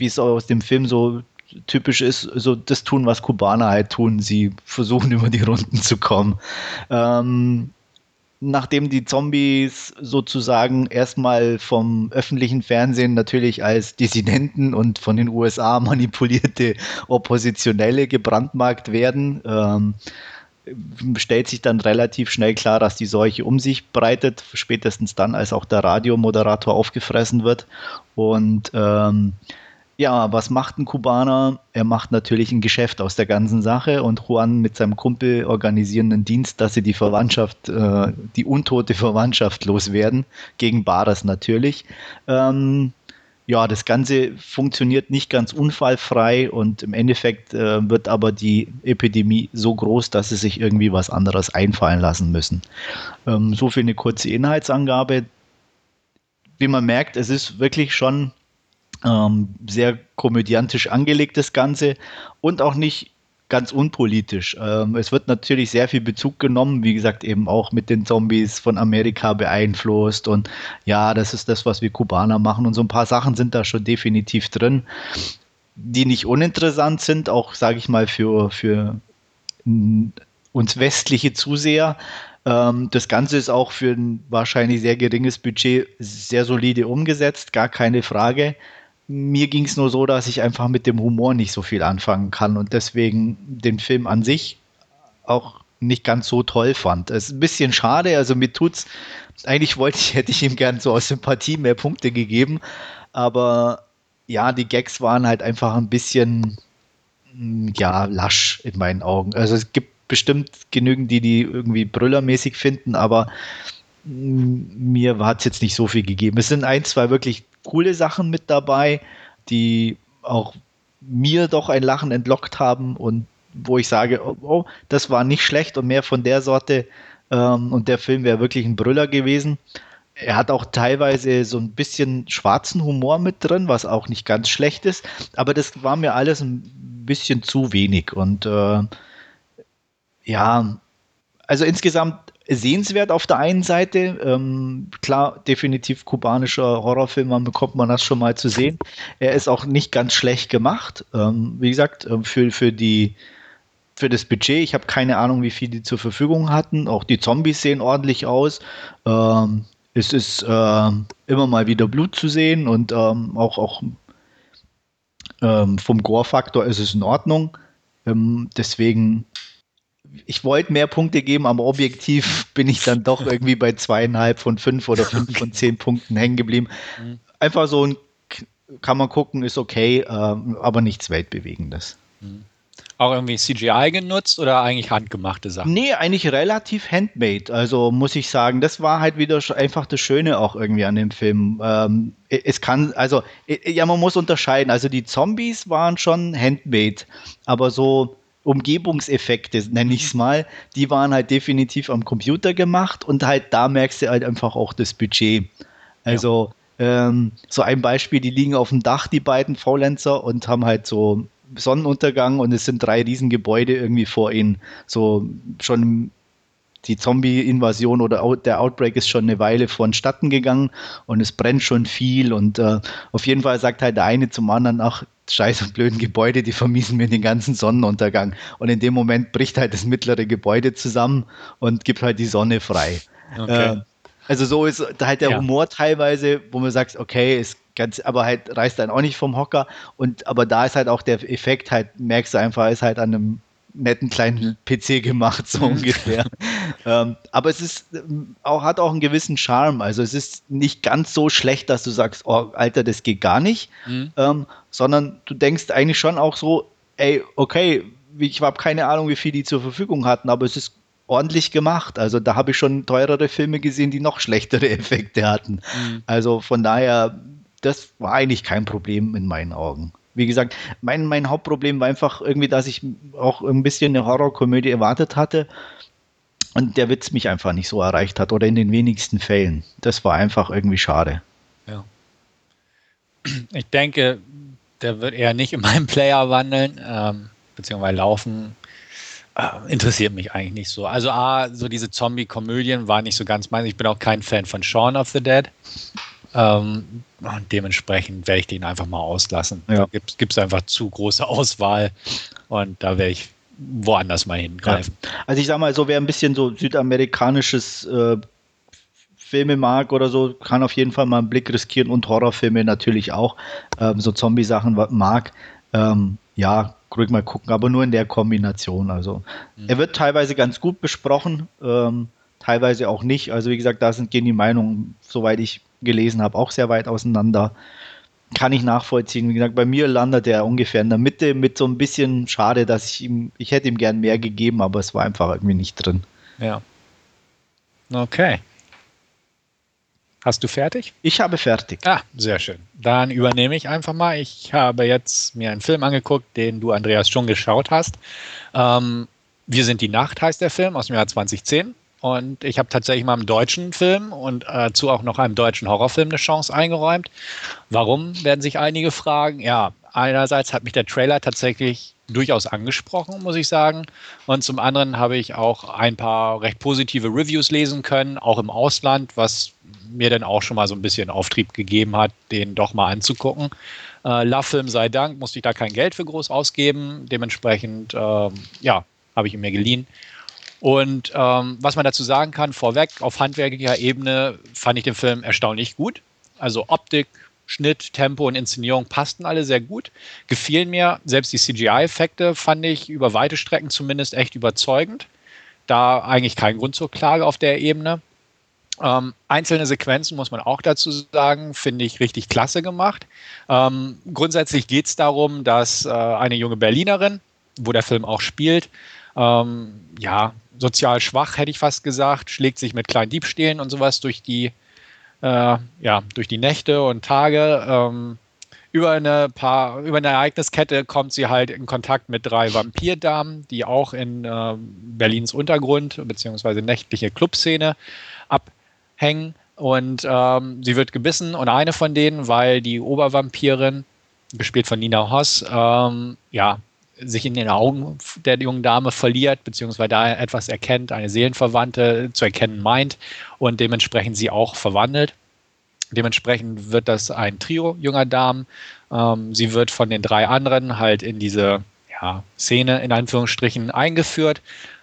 es aus dem Film so typisch ist, so das tun, was Kubaner halt tun. Sie versuchen *laughs* über die Runden zu kommen. Ähm, nachdem die Zombies sozusagen erstmal vom öffentlichen Fernsehen natürlich als Dissidenten und von den USA *laughs* manipulierte Oppositionelle gebrandmarkt werden, ähm, stellt sich dann relativ schnell klar, dass die Seuche um sich breitet, spätestens dann, als auch der Radiomoderator aufgefressen wird. Und ähm, ja, was macht ein Kubaner? Er macht natürlich ein Geschäft aus der ganzen Sache und Juan mit seinem Kumpel organisieren einen Dienst, dass sie die Verwandtschaft, äh, die untote Verwandtschaft loswerden, gegen Bares natürlich. Ähm, ja, das Ganze funktioniert nicht ganz unfallfrei und im Endeffekt äh, wird aber die Epidemie so groß, dass sie sich irgendwie was anderes einfallen lassen müssen. Ähm, so für eine kurze Inhaltsangabe. Wie man merkt, es ist wirklich schon ähm, sehr komödiantisch angelegt, das Ganze und auch nicht ganz unpolitisch. Ähm, es wird natürlich sehr viel Bezug genommen, wie gesagt, eben auch mit den Zombies von Amerika beeinflusst und ja, das ist das, was wir Kubaner machen und so ein paar Sachen sind da schon definitiv drin, die nicht uninteressant sind, auch sage ich mal für, für uns westliche Zuseher. Ähm, das Ganze ist auch für ein wahrscheinlich sehr geringes Budget sehr solide umgesetzt, gar keine Frage. Mir ging es nur so, dass ich einfach mit dem Humor nicht so viel anfangen kann und deswegen den Film an sich auch nicht ganz so toll fand. Es ist ein bisschen schade, also mir tut's, eigentlich wollte ich, *laughs* hätte ich ihm gern so aus Sympathie mehr Punkte gegeben, aber ja, die Gags waren halt einfach ein bisschen, mm, ja, lasch in meinen Augen. Also es gibt bestimmt genügend, die die irgendwie brüllermäßig finden, aber mm, mir hat es jetzt nicht so viel gegeben. Es sind ein, zwei wirklich coole Sachen mit dabei, die auch mir doch ein Lachen entlockt haben und wo ich sage, oh, oh das war nicht schlecht und mehr von der Sorte ähm, und der Film wäre wirklich ein Brüller gewesen. Er hat auch teilweise so ein bisschen schwarzen Humor mit drin, was auch nicht ganz schlecht ist, aber das war mir alles ein bisschen zu wenig und äh, ja, also insgesamt sehenswert auf der einen Seite. Ähm, klar, definitiv kubanischer Horrorfilm, man bekommt man das schon mal zu sehen. Er ist auch nicht ganz schlecht gemacht. Ähm, wie gesagt, ähm, für, für die für das Budget, ich habe keine Ahnung, wie viel die zur Verfügung hatten. Auch die Zombies sehen ordentlich aus. Ähm, es ist äh, immer mal wieder Blut zu sehen und ähm, auch, auch ähm, vom Gore-Faktor ist es in Ordnung. Deswegen ich wollte mehr Punkte geben, aber objektiv bin ich dann doch irgendwie bei zweieinhalb von fünf oder fünf von zehn Punkten hängen geblieben. Mhm. Einfach so ein kann man gucken, ist okay, äh, aber nichts Weltbewegendes. Mhm. Auch irgendwie CGI genutzt oder eigentlich handgemachte Sachen? Nee, eigentlich relativ handmade. Also muss ich sagen, das war halt wieder einfach das Schöne auch irgendwie an dem Film. Ähm, es kann, also, ja, man muss unterscheiden. Also die Zombies waren schon handmade, aber so Umgebungseffekte, nenne ich es mal, die waren halt definitiv am Computer gemacht und halt da merkst du halt einfach auch das Budget. Also ja. ähm, so ein Beispiel, die liegen auf dem Dach, die beiden Faulenzer, und haben halt so Sonnenuntergang und es sind drei Riesengebäude irgendwie vor ihnen. So schon die Zombie-Invasion oder der Outbreak ist schon eine Weile vonstatten gegangen und es brennt schon viel und äh, auf jeden Fall sagt halt der eine zum anderen, ach, scheiß und blöden Gebäude, die vermiesen mir den ganzen Sonnenuntergang. Und in dem Moment bricht halt das mittlere Gebäude zusammen und gibt halt die Sonne frei. Okay. Äh, also so ist halt der ja. Humor teilweise, wo man sagt, okay, ist ganz, aber halt reißt dann auch nicht vom Hocker. Und aber da ist halt auch der Effekt, halt, merkst du einfach, ist halt an einem netten kleinen PC gemacht, so mhm. ungefähr. *laughs* ähm, aber es ist ähm, auch, hat auch einen gewissen Charme. Also es ist nicht ganz so schlecht, dass du sagst, oh, Alter, das geht gar nicht, mhm. ähm, sondern du denkst eigentlich schon auch so, ey, okay, ich habe keine Ahnung, wie viel die zur Verfügung hatten, aber es ist ordentlich gemacht. Also da habe ich schon teurere Filme gesehen, die noch schlechtere *laughs* Effekte hatten. Mhm. Also von daher, das war eigentlich kein Problem in meinen Augen. Wie gesagt, mein, mein Hauptproblem war einfach irgendwie, dass ich auch ein bisschen eine Horrorkomödie erwartet hatte und der Witz mich einfach nicht so erreicht hat oder in den wenigsten Fällen. Das war einfach irgendwie schade. Ja. Ich denke, der wird eher nicht in meinem Player wandeln, ähm, beziehungsweise laufen. Äh, interessiert mich eigentlich nicht so. Also A, so diese Zombie-Komödien waren nicht so ganz meins. Ich bin auch kein Fan von Shaun of the Dead. Ähm, und dementsprechend werde ich den einfach mal auslassen. Ja. Da gibt es einfach zu große Auswahl und da werde ich woanders mal hingreifen. Ja. Also ich sage mal, so wer ein bisschen so südamerikanisches äh, Filme mag oder so, kann auf jeden Fall mal einen Blick riskieren und Horrorfilme natürlich auch. Ähm, so Zombie-Sachen mag. Ähm, ja, ruhig mal gucken, aber nur in der Kombination. Also mhm. er wird teilweise ganz gut besprochen, ähm, teilweise auch nicht. Also wie gesagt, da sind gehen die Meinungen, soweit ich gelesen habe, auch sehr weit auseinander. Kann ich nachvollziehen. Wie gesagt, bei mir landet er ungefähr in der Mitte mit so ein bisschen schade, dass ich ihm, ich hätte ihm gern mehr gegeben, aber es war einfach irgendwie nicht drin. Ja. Okay. Hast du fertig? Ich habe fertig. Ah, sehr schön. Dann übernehme ich einfach mal. Ich habe jetzt mir einen Film angeguckt, den du, Andreas, schon geschaut hast. Ähm, Wir sind die Nacht heißt der Film aus dem Jahr 2010. Und ich habe tatsächlich mal einem deutschen Film und dazu auch noch einem deutschen Horrorfilm eine Chance eingeräumt. Warum, werden sich einige fragen. Ja, einerseits hat mich der Trailer tatsächlich durchaus angesprochen, muss ich sagen. Und zum anderen habe ich auch ein paar recht positive Reviews lesen können, auch im Ausland, was mir dann auch schon mal so ein bisschen Auftrieb gegeben hat, den doch mal anzugucken. Äh, Love-Film sei Dank, musste ich da kein Geld für groß ausgeben. Dementsprechend, äh, ja, habe ich ihn mir geliehen. Und ähm, was man dazu sagen kann, vorweg, auf handwerklicher Ebene fand ich den Film erstaunlich gut. Also Optik, Schnitt, Tempo und Inszenierung passten alle sehr gut. Gefielen mir. Selbst die CGI-Effekte fand ich über weite Strecken zumindest echt überzeugend. Da eigentlich kein Grund zur Klage auf der Ebene. Ähm, einzelne Sequenzen, muss man auch dazu sagen, finde ich richtig klasse gemacht. Ähm, grundsätzlich geht es darum, dass äh, eine junge Berlinerin, wo der Film auch spielt, ähm, ja, sozial schwach, hätte ich fast gesagt, schlägt sich mit kleinen Diebstählen und sowas durch die, äh, ja, durch die Nächte und Tage. Ähm, über eine paar, über eine Ereigniskette kommt sie halt in Kontakt mit drei Vampirdamen, die auch in äh, Berlins Untergrund bzw. nächtliche Clubszene ab hängen und ähm, sie wird gebissen und eine von denen, weil die Obervampirin, gespielt von Nina Hoss, ähm, ja, sich in den Augen der jungen Dame verliert, beziehungsweise da etwas erkennt, eine Seelenverwandte zu erkennen meint und dementsprechend sie auch verwandelt. Dementsprechend wird das ein Trio junger Damen. Ähm, sie wird von den drei anderen halt in diese ja, Szene in Anführungsstrichen eingeführt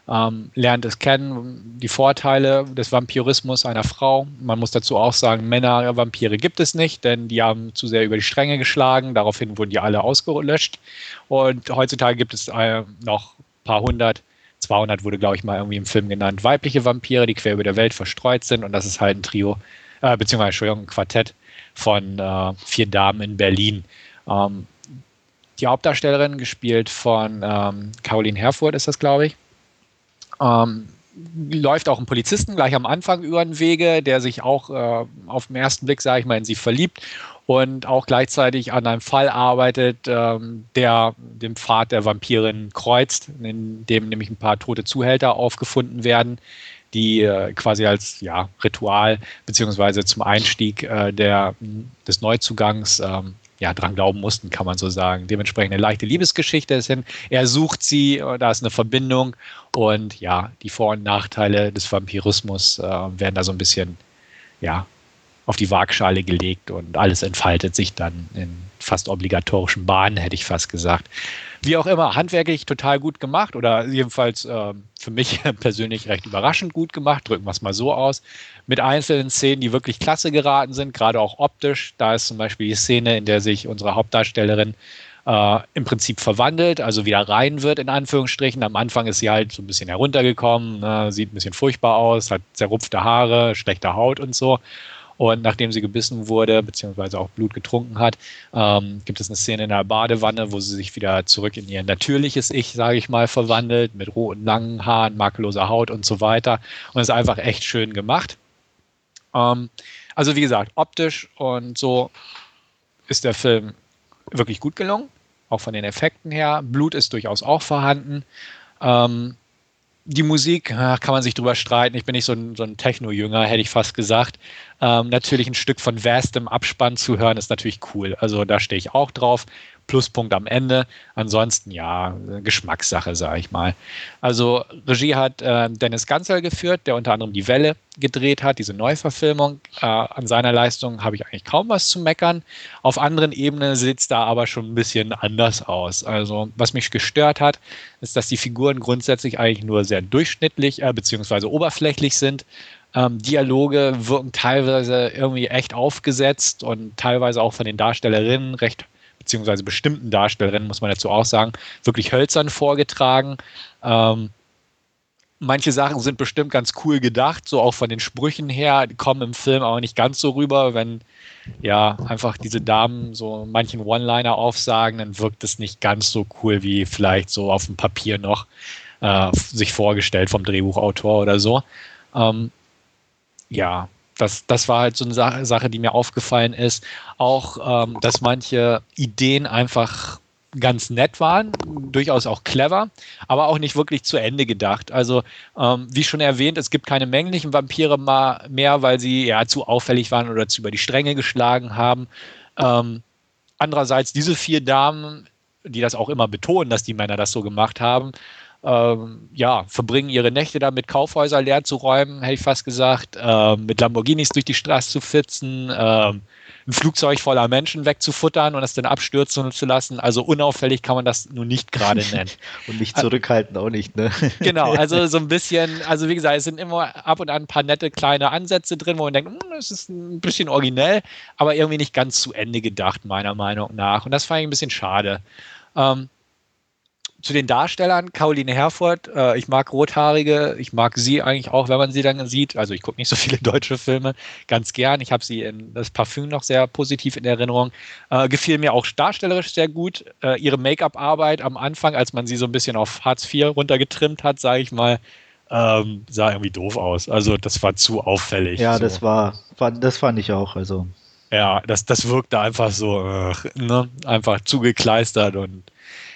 ähm, lernt es kennen, die Vorteile des Vampirismus einer Frau. Man muss dazu auch sagen, Männer, Vampire gibt es nicht, denn die haben zu sehr über die Stränge geschlagen. Daraufhin wurden die alle ausgelöscht. Und heutzutage gibt es äh, noch ein paar hundert 200 wurde, glaube ich, mal irgendwie im Film genannt, weibliche Vampire, die quer über der Welt verstreut sind. Und das ist halt ein Trio äh, beziehungsweise Entschuldigung, ein Quartett von äh, vier Damen in Berlin. Ähm, die Hauptdarstellerin, gespielt von ähm, Caroline Herfurth, ist das, glaube ich. Ähm, läuft auch ein Polizisten gleich am Anfang über den Wege, der sich auch äh, auf den ersten Blick, sage ich mal, in sie verliebt und auch gleichzeitig an einem Fall arbeitet, ähm, der dem Pfad der Vampirin kreuzt, in dem nämlich ein paar tote Zuhälter aufgefunden werden, die äh, quasi als ja, Ritual beziehungsweise zum Einstieg äh, der, des Neuzugangs ähm, ja, dran glauben mussten, kann man so sagen. Dementsprechend eine leichte Liebesgeschichte ist hin. Er sucht sie, äh, da ist eine Verbindung und ja, die Vor- und Nachteile des Vampirismus äh, werden da so ein bisschen ja, auf die Waagschale gelegt und alles entfaltet sich dann in fast obligatorischen Bahnen, hätte ich fast gesagt. Wie auch immer, handwerklich total gut gemacht oder jedenfalls äh, für mich *laughs* persönlich recht überraschend gut gemacht, drücken wir es mal so aus, mit einzelnen Szenen, die wirklich klasse geraten sind, gerade auch optisch. Da ist zum Beispiel die Szene, in der sich unsere Hauptdarstellerin äh, im Prinzip verwandelt, also wieder rein wird, in Anführungsstrichen. Am Anfang ist sie halt so ein bisschen heruntergekommen, ne, sieht ein bisschen furchtbar aus, hat zerrupfte Haare, schlechte Haut und so. Und nachdem sie gebissen wurde, beziehungsweise auch Blut getrunken hat, ähm, gibt es eine Szene in der Badewanne, wo sie sich wieder zurück in ihr natürliches Ich, sage ich mal, verwandelt, mit roten, langen Haaren, makelloser Haut und so weiter. Und es ist einfach echt schön gemacht. Ähm, also wie gesagt, optisch und so ist der Film wirklich gut gelungen, auch von den Effekten her. Blut ist durchaus auch vorhanden. Ähm, die Musik, kann man sich drüber streiten. Ich bin nicht so ein, so ein Techno-Jünger, hätte ich fast gesagt. Ähm, natürlich ein Stück von Vast im Abspann zu hören, ist natürlich cool. Also da stehe ich auch drauf. Pluspunkt am Ende. Ansonsten ja, Geschmackssache, sage ich mal. Also Regie hat äh, Dennis Gansel geführt, der unter anderem Die Welle gedreht hat, diese Neuverfilmung. Äh, an seiner Leistung habe ich eigentlich kaum was zu meckern. Auf anderen Ebenen sieht es da aber schon ein bisschen anders aus. Also was mich gestört hat, ist, dass die Figuren grundsätzlich eigentlich nur sehr durchschnittlich äh, bzw. oberflächlich sind. Ähm, Dialoge wirken teilweise irgendwie echt aufgesetzt und teilweise auch von den Darstellerinnen recht beziehungsweise bestimmten Darstellerinnen, muss man dazu auch sagen, wirklich hölzern vorgetragen. Ähm, manche Sachen sind bestimmt ganz cool gedacht, so auch von den Sprüchen her, kommen im Film aber nicht ganz so rüber, wenn ja einfach diese Damen so manchen One-Liner aufsagen, dann wirkt es nicht ganz so cool wie vielleicht so auf dem Papier noch äh, sich vorgestellt vom Drehbuchautor oder so. Ähm, ja, das, das war halt so eine Sache, die mir aufgefallen ist. Auch, ähm, dass manche Ideen einfach ganz nett waren, durchaus auch clever, aber auch nicht wirklich zu Ende gedacht. Also, ähm, wie schon erwähnt, es gibt keine männlichen Vampire mehr, weil sie ja zu auffällig waren oder zu über die Stränge geschlagen haben. Ähm, andererseits, diese vier Damen, die das auch immer betonen, dass die Männer das so gemacht haben, ähm, ja, verbringen ihre Nächte damit, Kaufhäuser leer zu räumen, hätte ich fast gesagt, ähm, mit Lamborghinis durch die Straße zu flitzen, ähm, ein Flugzeug voller Menschen wegzufuttern und es dann abstürzen zu lassen. Also unauffällig kann man das nun nicht gerade nennen. *laughs* und nicht zurückhalten auch nicht, ne? *laughs* genau, also so ein bisschen, also wie gesagt, es sind immer ab und an ein paar nette kleine Ansätze drin, wo man denkt, hm, das ist ein bisschen originell, aber irgendwie nicht ganz zu Ende gedacht, meiner Meinung nach. Und das fand ich ein bisschen schade. Ähm, zu den Darstellern, Caroline Herford, äh, ich mag Rothaarige, ich mag sie eigentlich auch, wenn man sie dann sieht. Also ich gucke nicht so viele *laughs* deutsche Filme, ganz gern. Ich habe sie in das Parfüm noch sehr positiv in Erinnerung. Äh, gefiel mir auch darstellerisch sehr gut. Äh, ihre Make-up-Arbeit am Anfang, als man sie so ein bisschen auf Hartz IV runtergetrimmt hat, sage ich mal, ähm, sah irgendwie doof aus. Also das war zu auffällig. Ja, so. das war, war, das fand ich auch. Also ja, das, das wirkte einfach so, äh, ne? einfach zugekleistert und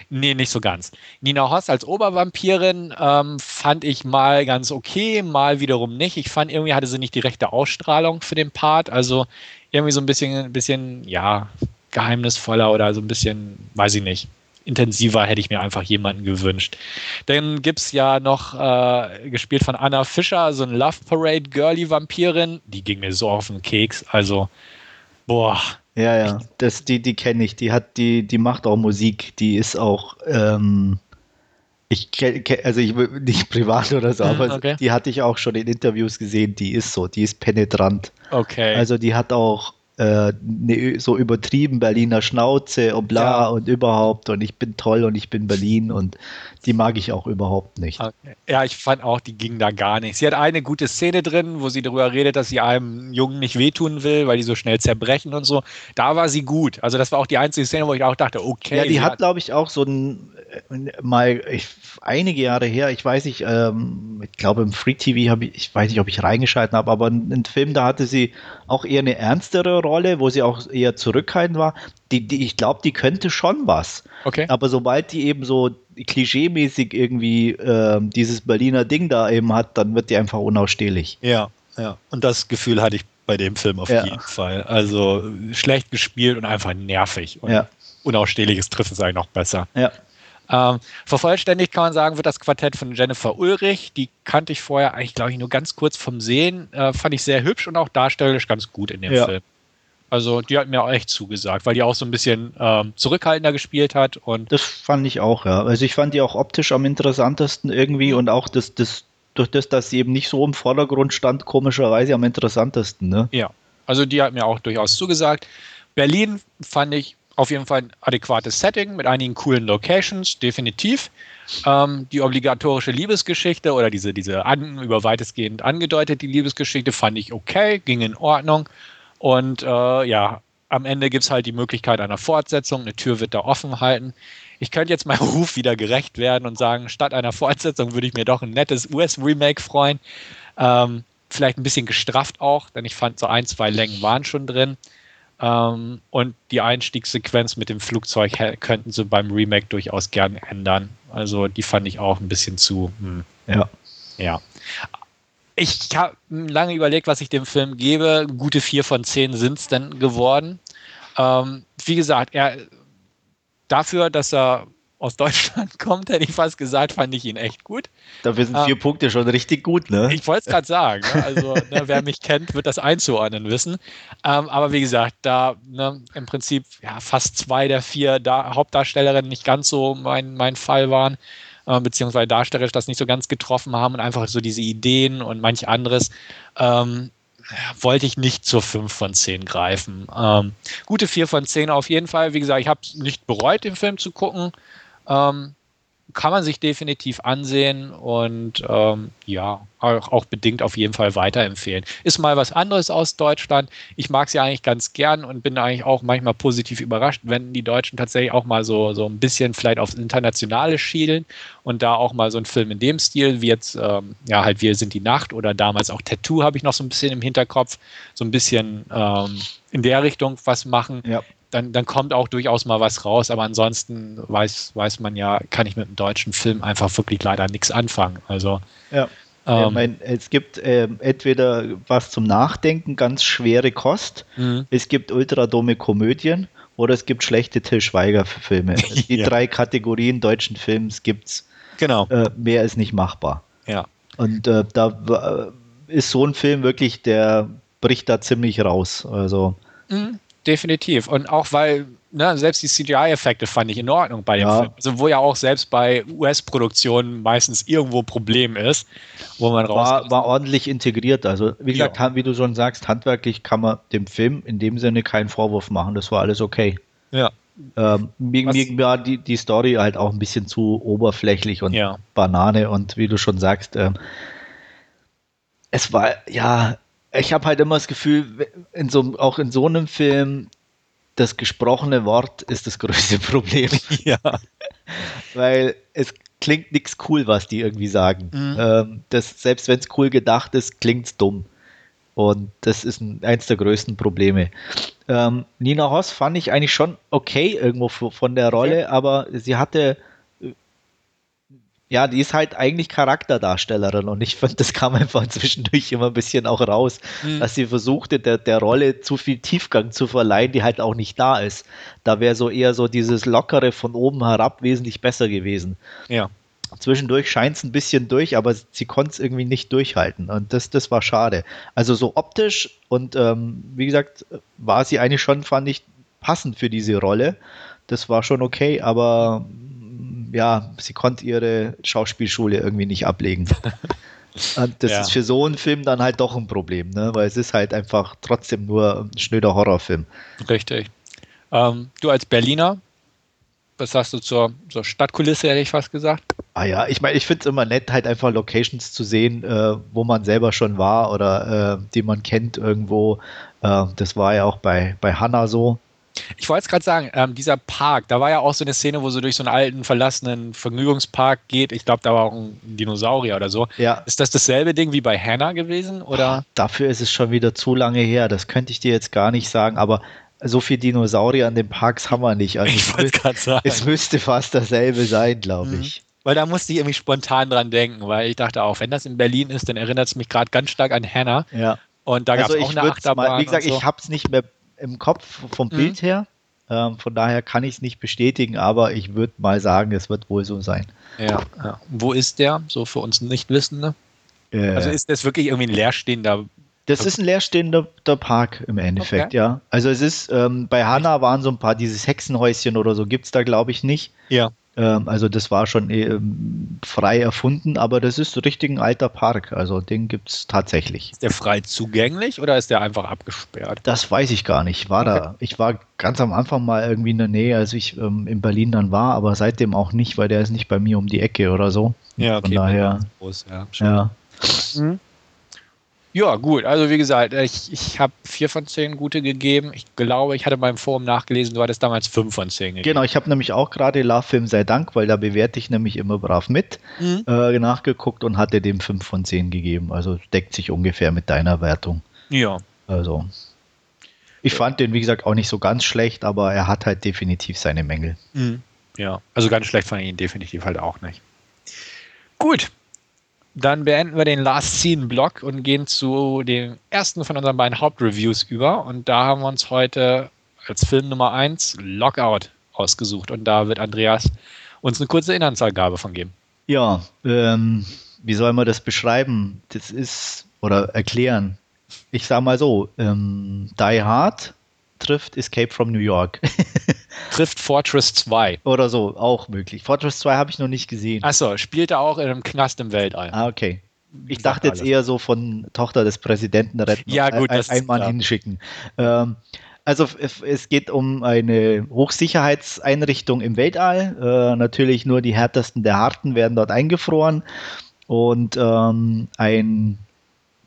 Nee, nicht so ganz. Nina Hoss als Obervampirin ähm, fand ich mal ganz okay, mal wiederum nicht. Ich fand irgendwie hatte sie nicht die rechte Ausstrahlung für den Part. Also irgendwie so ein bisschen, ein bisschen, ja, geheimnisvoller oder so ein bisschen, weiß ich nicht, intensiver hätte ich mir einfach jemanden gewünscht. Dann gibt es ja noch, äh, gespielt von Anna Fischer, so ein Love Parade Girly Vampirin. Die ging mir so auf den Keks. Also, boah, ja, ja, das, die, die kenne ich. Die hat, die, die macht auch Musik. Die ist auch, ähm, ich kenne, also ich nicht *laughs* privat oder so, aber okay. die hatte ich auch schon in Interviews gesehen. Die ist so, die ist penetrant. Okay. Also die hat auch äh, ne, so übertrieben Berliner Schnauze und bla ja. und überhaupt und ich bin toll und ich bin Berlin und die mag ich auch überhaupt nicht. Ja, ich fand auch, die ging da gar nicht. Sie hat eine gute Szene drin, wo sie darüber redet, dass sie einem Jungen nicht wehtun will, weil die so schnell zerbrechen und so. Da war sie gut. Also das war auch die einzige Szene, wo ich auch dachte, okay. Ja, die hat, glaube ich, auch so ein mal ich, einige Jahre her, ich weiß nicht, ähm, ich glaube im Free TV habe ich, ich weiß nicht, ob ich reingeschalten habe, aber ein Film, da hatte sie auch eher eine ernstere Rolle, wo sie auch eher zurückhaltend war. Die, die, ich glaube, die könnte schon was. Okay. Aber sobald die eben so klischeemäßig irgendwie äh, dieses Berliner Ding da eben hat, dann wird die einfach unausstehlich. Ja, ja. Und das Gefühl hatte ich bei dem Film auf ja. jeden Fall. Also schlecht gespielt und einfach nervig. Und ja. unausstehliches trifft es eigentlich noch besser. Ja. Ähm, vervollständigt kann man sagen, wird das Quartett von Jennifer Ulrich. Die kannte ich vorher eigentlich, glaube ich, nur ganz kurz vom Sehen. Äh, fand ich sehr hübsch und auch darstellerisch ganz gut in dem ja. Film. Also die hat mir auch echt zugesagt, weil die auch so ein bisschen ähm, zurückhaltender gespielt hat. Und das fand ich auch, ja. Also ich fand die auch optisch am interessantesten irgendwie und auch das, das, durch das, dass sie eben nicht so im Vordergrund stand, komischerweise am interessantesten. Ne? Ja, also die hat mir auch durchaus zugesagt. Berlin fand ich auf jeden Fall ein adäquates Setting mit einigen coolen Locations, definitiv. Ähm, die obligatorische Liebesgeschichte oder diese, diese an, über weitestgehend angedeutet die Liebesgeschichte fand ich okay, ging in Ordnung. Und äh, ja, am Ende gibt es halt die Möglichkeit einer Fortsetzung. Eine Tür wird da offen halten. Ich könnte jetzt meinem *laughs* Ruf wieder gerecht werden und sagen, statt einer Fortsetzung würde ich mir doch ein nettes US-Remake freuen. Ähm, vielleicht ein bisschen gestrafft auch, denn ich fand so ein, zwei Längen waren schon drin. Ähm, und die Einstiegssequenz mit dem Flugzeug könnten sie beim Remake durchaus gern ändern. Also die fand ich auch ein bisschen zu. Hm. Ja. Ja. Ich habe lange überlegt, was ich dem Film gebe. Gute vier von zehn sind es denn geworden. Ähm, wie gesagt, er dafür, dass er aus *laughs* Deutschland kommt, hätte ich fast gesagt, fand ich ihn echt gut. Dafür sind vier ähm, Punkte schon richtig gut, ne? Ich wollte es gerade sagen. Ne? Also, ne, wer mich kennt, wird das einzuordnen wissen. Ähm, aber wie gesagt, da ne, im Prinzip ja, fast zwei der vier da Hauptdarstellerinnen nicht ganz so mein, mein Fall waren, äh, beziehungsweise darstellerisch das nicht so ganz getroffen haben und einfach so diese Ideen und manch anderes. Ähm, wollte ich nicht zur 5 von 10 greifen. Ähm, gute 4 von 10 auf jeden Fall. Wie gesagt, ich habe es nicht bereut, den Film zu gucken. Ähm, kann man sich definitiv ansehen und ähm, ja, auch, auch, bedingt auf jeden Fall weiterempfehlen. Ist mal was anderes aus Deutschland. Ich mag sie eigentlich ganz gern und bin eigentlich auch manchmal positiv überrascht, wenn die Deutschen tatsächlich auch mal so, so ein bisschen vielleicht aufs Internationale schielen und da auch mal so ein Film in dem Stil, wie jetzt, ähm, ja, halt Wir sind die Nacht oder damals auch Tattoo habe ich noch so ein bisschen im Hinterkopf, so ein bisschen ähm, in der Richtung was machen. Ja dann, dann kommt auch durchaus mal was raus. Aber ansonsten weiß, weiß man ja, kann ich mit einem deutschen Film einfach wirklich leider nichts anfangen. Also ja. Ähm, mein, es gibt äh, entweder was zum Nachdenken, ganz schwere Kost. Mhm. Es gibt ultradumme Komödien oder es gibt schlechte Till Schweiger-Filme. *laughs* Die ja. drei Kategorien deutschen Films gibt es. Genau. Äh, mehr ist nicht machbar. Ja. Und äh, da ist so ein Film wirklich, der bricht da ziemlich raus. Also. Mhm definitiv. Und auch weil, ne, selbst die CGI-Effekte fand ich in Ordnung bei dem ja. Film. Also wo ja auch selbst bei US-Produktionen meistens irgendwo ein Problem ist, wo man raus. War, war ordentlich integriert. Also wie gesagt, ja. wie du schon sagst, handwerklich kann man dem Film in dem Sinne keinen Vorwurf machen. Das war alles okay. Ja. Ähm, mir, mir war die, die Story halt auch ein bisschen zu oberflächlich und ja. Banane und wie du schon sagst, ähm, es war ja ich habe halt immer das Gefühl, in so, auch in so einem Film, das gesprochene Wort ist das größte *laughs* Problem. Ja. Weil es klingt nichts cool, was die irgendwie sagen. Mhm. Ähm, das, selbst wenn es cool gedacht ist, klingt es dumm. Und das ist ein, eins der größten Probleme. Ähm, Nina Hoss fand ich eigentlich schon okay irgendwo von der Rolle, okay. aber sie hatte ja, die ist halt eigentlich Charakterdarstellerin und ich finde, das kam einfach *laughs* zwischendurch immer ein bisschen auch raus, mhm. dass sie versuchte, der, der Rolle zu viel Tiefgang zu verleihen, die halt auch nicht da ist. Da wäre so eher so dieses Lockere von oben herab wesentlich besser gewesen. Ja. Zwischendurch scheint es ein bisschen durch, aber sie konnte es irgendwie nicht durchhalten und das, das war schade. Also so optisch und ähm, wie gesagt, war sie eigentlich schon, fand ich, passend für diese Rolle. Das war schon okay, aber ja, sie konnte ihre Schauspielschule irgendwie nicht ablegen. *laughs* Und das ja. ist für so einen Film dann halt doch ein Problem, ne? weil es ist halt einfach trotzdem nur ein schnöder Horrorfilm. Richtig. Ähm, du als Berliner, was sagst du zur, zur Stadtkulisse, hätte ich fast gesagt? Ah ja, ich meine, ich finde es immer nett, halt einfach Locations zu sehen, äh, wo man selber schon war oder äh, die man kennt irgendwo. Äh, das war ja auch bei, bei Hanna so. Ich wollte es gerade sagen, ähm, dieser Park, da war ja auch so eine Szene, wo sie durch so einen alten, verlassenen Vergnügungspark geht. Ich glaube, da war auch ein Dinosaurier oder so. Ja. Ist das dasselbe Ding wie bei Hannah gewesen? Oder? Ach, dafür ist es schon wieder zu lange her. Das könnte ich dir jetzt gar nicht sagen, aber so viele Dinosaurier an den Parks haben wir nicht. Also ich wollte gerade sagen. Es müsste fast dasselbe sein, glaube mhm. ich. Weil da musste ich irgendwie spontan dran denken, weil ich dachte auch, wenn das in Berlin ist, dann erinnert es mich gerade ganz stark an Hannah. Ja. Und da gab es also auch eine Achterbahn. Mal, wie gesagt, so. ich habe es nicht mehr im Kopf vom mhm. Bild her. Ähm, von daher kann ich es nicht bestätigen, aber ich würde mal sagen, es wird wohl so sein. Ja, ja. Wo ist der, so für uns Nichtwissende? Äh, also ist das wirklich irgendwie ein leerstehender das ist ein leerstehender Park im Endeffekt, okay. ja. Also es ist, ähm, bei Hanna waren so ein paar, dieses Hexenhäuschen oder so gibt es da glaube ich nicht. Ja. Ähm, also das war schon äh, frei erfunden, aber das ist richtig ein alter Park. Also den gibt es tatsächlich. Ist der frei zugänglich oder ist der einfach abgesperrt? Das weiß ich gar nicht. Ich war okay. da, ich war ganz am Anfang mal irgendwie in der Nähe, als ich ähm, in Berlin dann war, aber seitdem auch nicht, weil der ist nicht bei mir um die Ecke oder so. Ja, okay. Von daher. Groß, ja. ja. Mhm. Ja, gut. Also wie gesagt, ich, ich habe vier von zehn gute gegeben. Ich glaube, ich hatte beim Forum nachgelesen, du hattest damals fünf von zehn gegeben. Genau, ich habe nämlich auch gerade La Film sei Dank, weil da bewerte ich nämlich immer brav mit, mhm. äh, nachgeguckt und hatte dem fünf von zehn gegeben. Also deckt sich ungefähr mit deiner Wertung. Ja. Also. Ich ja. fand den, wie gesagt, auch nicht so ganz schlecht, aber er hat halt definitiv seine Mängel. Mhm. Ja, also ganz schlecht fand ich ihn definitiv halt auch nicht. Gut, dann beenden wir den Last Scene Block und gehen zu dem ersten von unseren beiden Hauptreviews über. Und da haben wir uns heute als Film Nummer 1 Lockout ausgesucht. Und da wird Andreas uns eine kurze Inhaltsangabe von geben. Ja, ähm, wie soll man das beschreiben? Das ist, oder erklären. Ich sage mal so, ähm, Die Hard trifft Escape from New York. *laughs* trifft Fortress 2. Oder so, auch möglich. Fortress 2 habe ich noch nicht gesehen. Achso, spielt er auch in einem Knast im Weltall. Ah, okay. Ich dachte jetzt eher so von Tochter des Präsidenten retten ja, gut, ein, ein Mann hinschicken. Ähm, also es geht um eine Hochsicherheitseinrichtung im Weltall. Äh, natürlich nur die härtesten der Harten werden dort eingefroren. Und ähm, ein,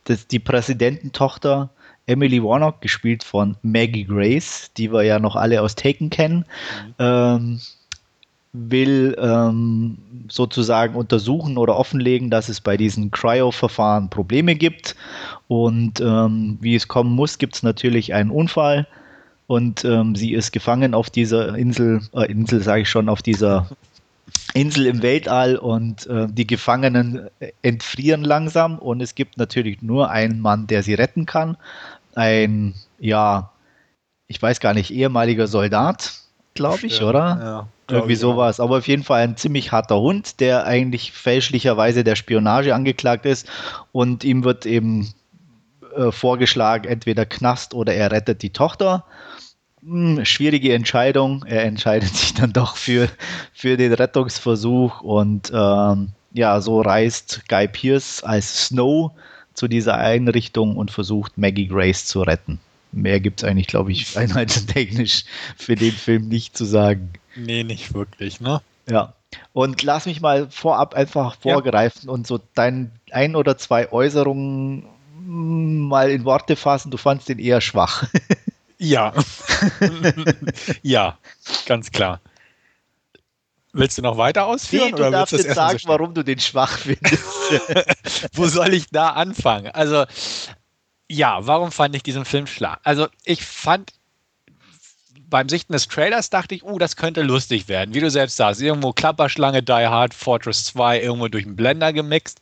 das, die Präsidententochter Emily Warnock, gespielt von Maggie Grace, die wir ja noch alle aus Taken kennen, mhm. ähm, will ähm, sozusagen untersuchen oder offenlegen, dass es bei diesen Cryo-Verfahren Probleme gibt. Und ähm, wie es kommen muss, gibt es natürlich einen Unfall. Und ähm, sie ist gefangen auf dieser Insel, äh, Insel sage ich schon, auf dieser Insel im Weltall und äh, die Gefangenen entfrieren langsam und es gibt natürlich nur einen Mann, der sie retten kann ein, ja, ich weiß gar nicht, ehemaliger Soldat, glaube ich, Stimmt, oder? Ja, Irgendwie sowas. Aber auf jeden Fall ein ziemlich harter Hund, der eigentlich fälschlicherweise der Spionage angeklagt ist und ihm wird eben äh, vorgeschlagen, entweder Knast oder er rettet die Tochter. Hm, schwierige Entscheidung. Er entscheidet *laughs* sich dann doch für, für den Rettungsversuch und ähm, ja, so reist Guy Pierce als Snow zu dieser Einrichtung und versucht, Maggie Grace zu retten. Mehr gibt es eigentlich, glaube ich, einheitstechnisch für den Film nicht zu sagen. Nee, nicht wirklich, ne? Ja. Und lass mich mal vorab einfach vorgreifen ja. und so dein ein oder zwei Äußerungen mal in Worte fassen. Du fandst den eher schwach. Ja. *laughs* *laughs* ja, ganz klar. Willst du noch weiter ausführen? Nee, du oder darfst jetzt sagen, so warum du den schwach *laughs* findest. Wo soll ich da anfangen? Also, ja, warum fand ich diesen Film schlag? Also, ich fand beim Sichten des Trailers dachte ich, uh, das könnte lustig werden. Wie du selbst sagst, irgendwo Klapperschlange, Die Hard, Fortress 2, irgendwo durch den Blender gemixt,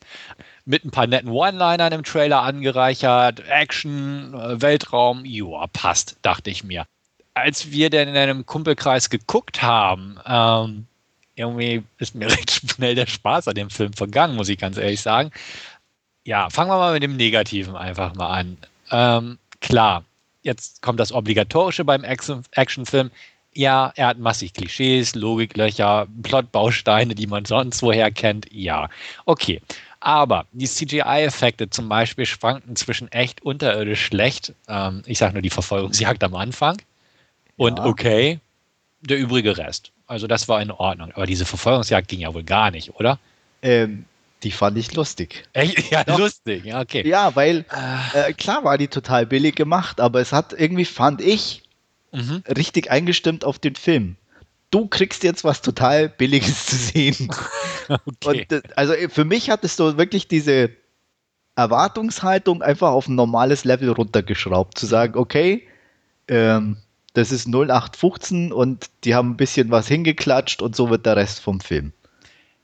mit ein paar netten One-Linern im Trailer angereichert, Action, äh, Weltraum, joa, passt, dachte ich mir. Als wir dann in einem Kumpelkreis geguckt haben, ähm, irgendwie ist mir *laughs* recht schnell der Spaß an dem Film vergangen, muss ich ganz ehrlich sagen. Ja, fangen wir mal mit dem Negativen einfach mal an. Ähm, klar, jetzt kommt das Obligatorische beim Actionfilm. Ja, er hat massig Klischees, Logiklöcher, Plotbausteine, die man sonst woher kennt. Ja, okay. Aber die CGI-Effekte zum Beispiel schwankten zwischen echt unterirdisch schlecht, ähm, ich sage nur die Verfolgungsjagd am Anfang, und Ja. okay, der übrige Rest. Also das war in Ordnung. Aber diese Verfolgungsjagd ging ja wohl gar nicht, oder? Ähm, die fand ich lustig. Echt? *laughs* Ja, Doch. lustig. Ja, okay. Ja, weil Äh, äh, klar war die total billig gemacht, aber es hat irgendwie, fand ich, mhm. richtig eingestimmt auf den Film. Du kriegst jetzt was total Billiges zu sehen. *laughs* Okay. Und, äh, also äh, für mich hat es so wirklich diese Erwartungshaltung einfach auf ein normales Level runtergeschraubt. Zu sagen, okay, ähm, das ist 0815 und die haben ein bisschen was hingeklatscht und so wird der Rest vom Film.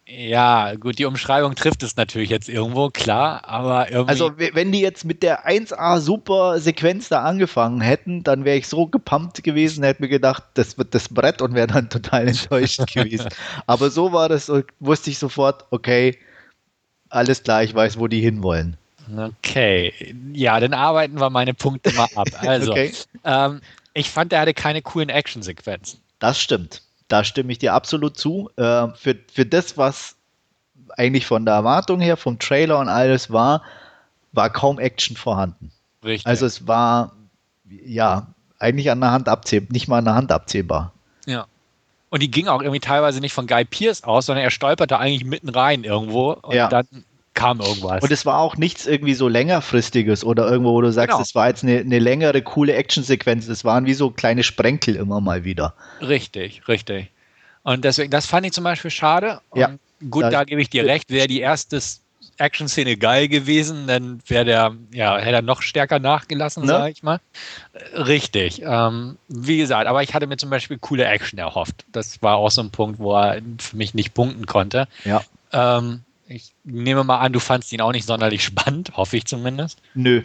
Ja, gut, die Umschreibung trifft es natürlich jetzt irgendwo, klar, aber irgendwie. Also wenn die jetzt mit der 1A super Sequenz da angefangen hätten, dann wäre ich so gepumpt gewesen, hätte mir gedacht, das wird das Brett und wäre dann *laughs* total enttäuscht *laughs* gewesen. Aber so war das, so, wusste ich sofort, okay, alles klar, ich weiß, wo die hinwollen. Okay, ja, dann arbeiten wir meine Punkte mal ab. Also, *laughs* Okay. ähm, ich fand, er hatte keine coolen Actionsequenzen. Das stimmt. Da stimme ich dir absolut zu. Äh, für, für das, was eigentlich von der Erwartung her, vom Trailer und alles war, war kaum Action vorhanden. Richtig. Also es war, ja, eigentlich an der Hand abzählbar, nicht mal an der Hand abzählbar. ja. Und die ging auch irgendwie teilweise nicht von Guy Pierce aus, sondern er stolperte eigentlich mitten rein irgendwo und Ja. dann kam irgendwas. Und es war auch nichts irgendwie so längerfristiges oder irgendwo, wo du sagst, Genau. es war jetzt eine, eine längere, coole Actionsequenz. Es waren wie so kleine Sprenkel immer mal wieder. Richtig, richtig. Und deswegen, das fand ich zum Beispiel schade. Und Ja. gut, Da- da, gebe ich dir recht. Wäre die erste Action-Szene geil gewesen, dann wäre der, ja, hätte er noch stärker nachgelassen, Ne? sage ich mal. Richtig. Ähm, wie gesagt, aber ich hatte mir zum Beispiel coole Action erhofft. Das war auch so ein Punkt, wo er für mich nicht punkten konnte. Ja. Ähm, ich nehme mal an, du fandst ihn auch nicht sonderlich spannend, *laughs* hoffe ich zumindest. Nö.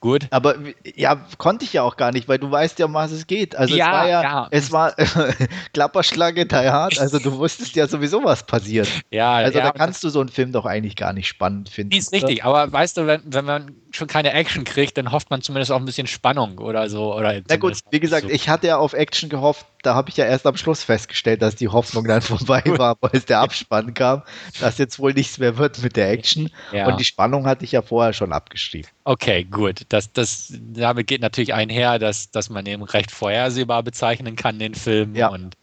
Gut. Aber ja, konnte ich ja auch gar nicht, weil du weißt ja, um was es geht. Also Ja, es war ja, ja. es war *laughs* Klapperschlange, die hart. Also du wusstest ja sowieso, was passiert. Ja, Also ja, da kannst du so einen Film doch eigentlich gar nicht spannend finden. Ist richtig, aber weißt du, wenn, wenn man schon keine Action kriegt, dann hofft man zumindest auch ein bisschen Spannung oder so. Oder Na gut, wie gesagt, so. ich hatte ja auf Action gehofft, da habe ich ja erst am Schluss festgestellt, dass die Hoffnung dann *laughs* vorbei war, als der Abspann kam, dass jetzt wohl nichts mehr wird mit der Action. Ja. Und die Spannung hatte ich ja vorher schon abgeschrieben. Okay, gut. Das, das, damit geht natürlich einher, dass, dass man eben recht vorhersehbar bezeichnen kann, den Film. Ja. Und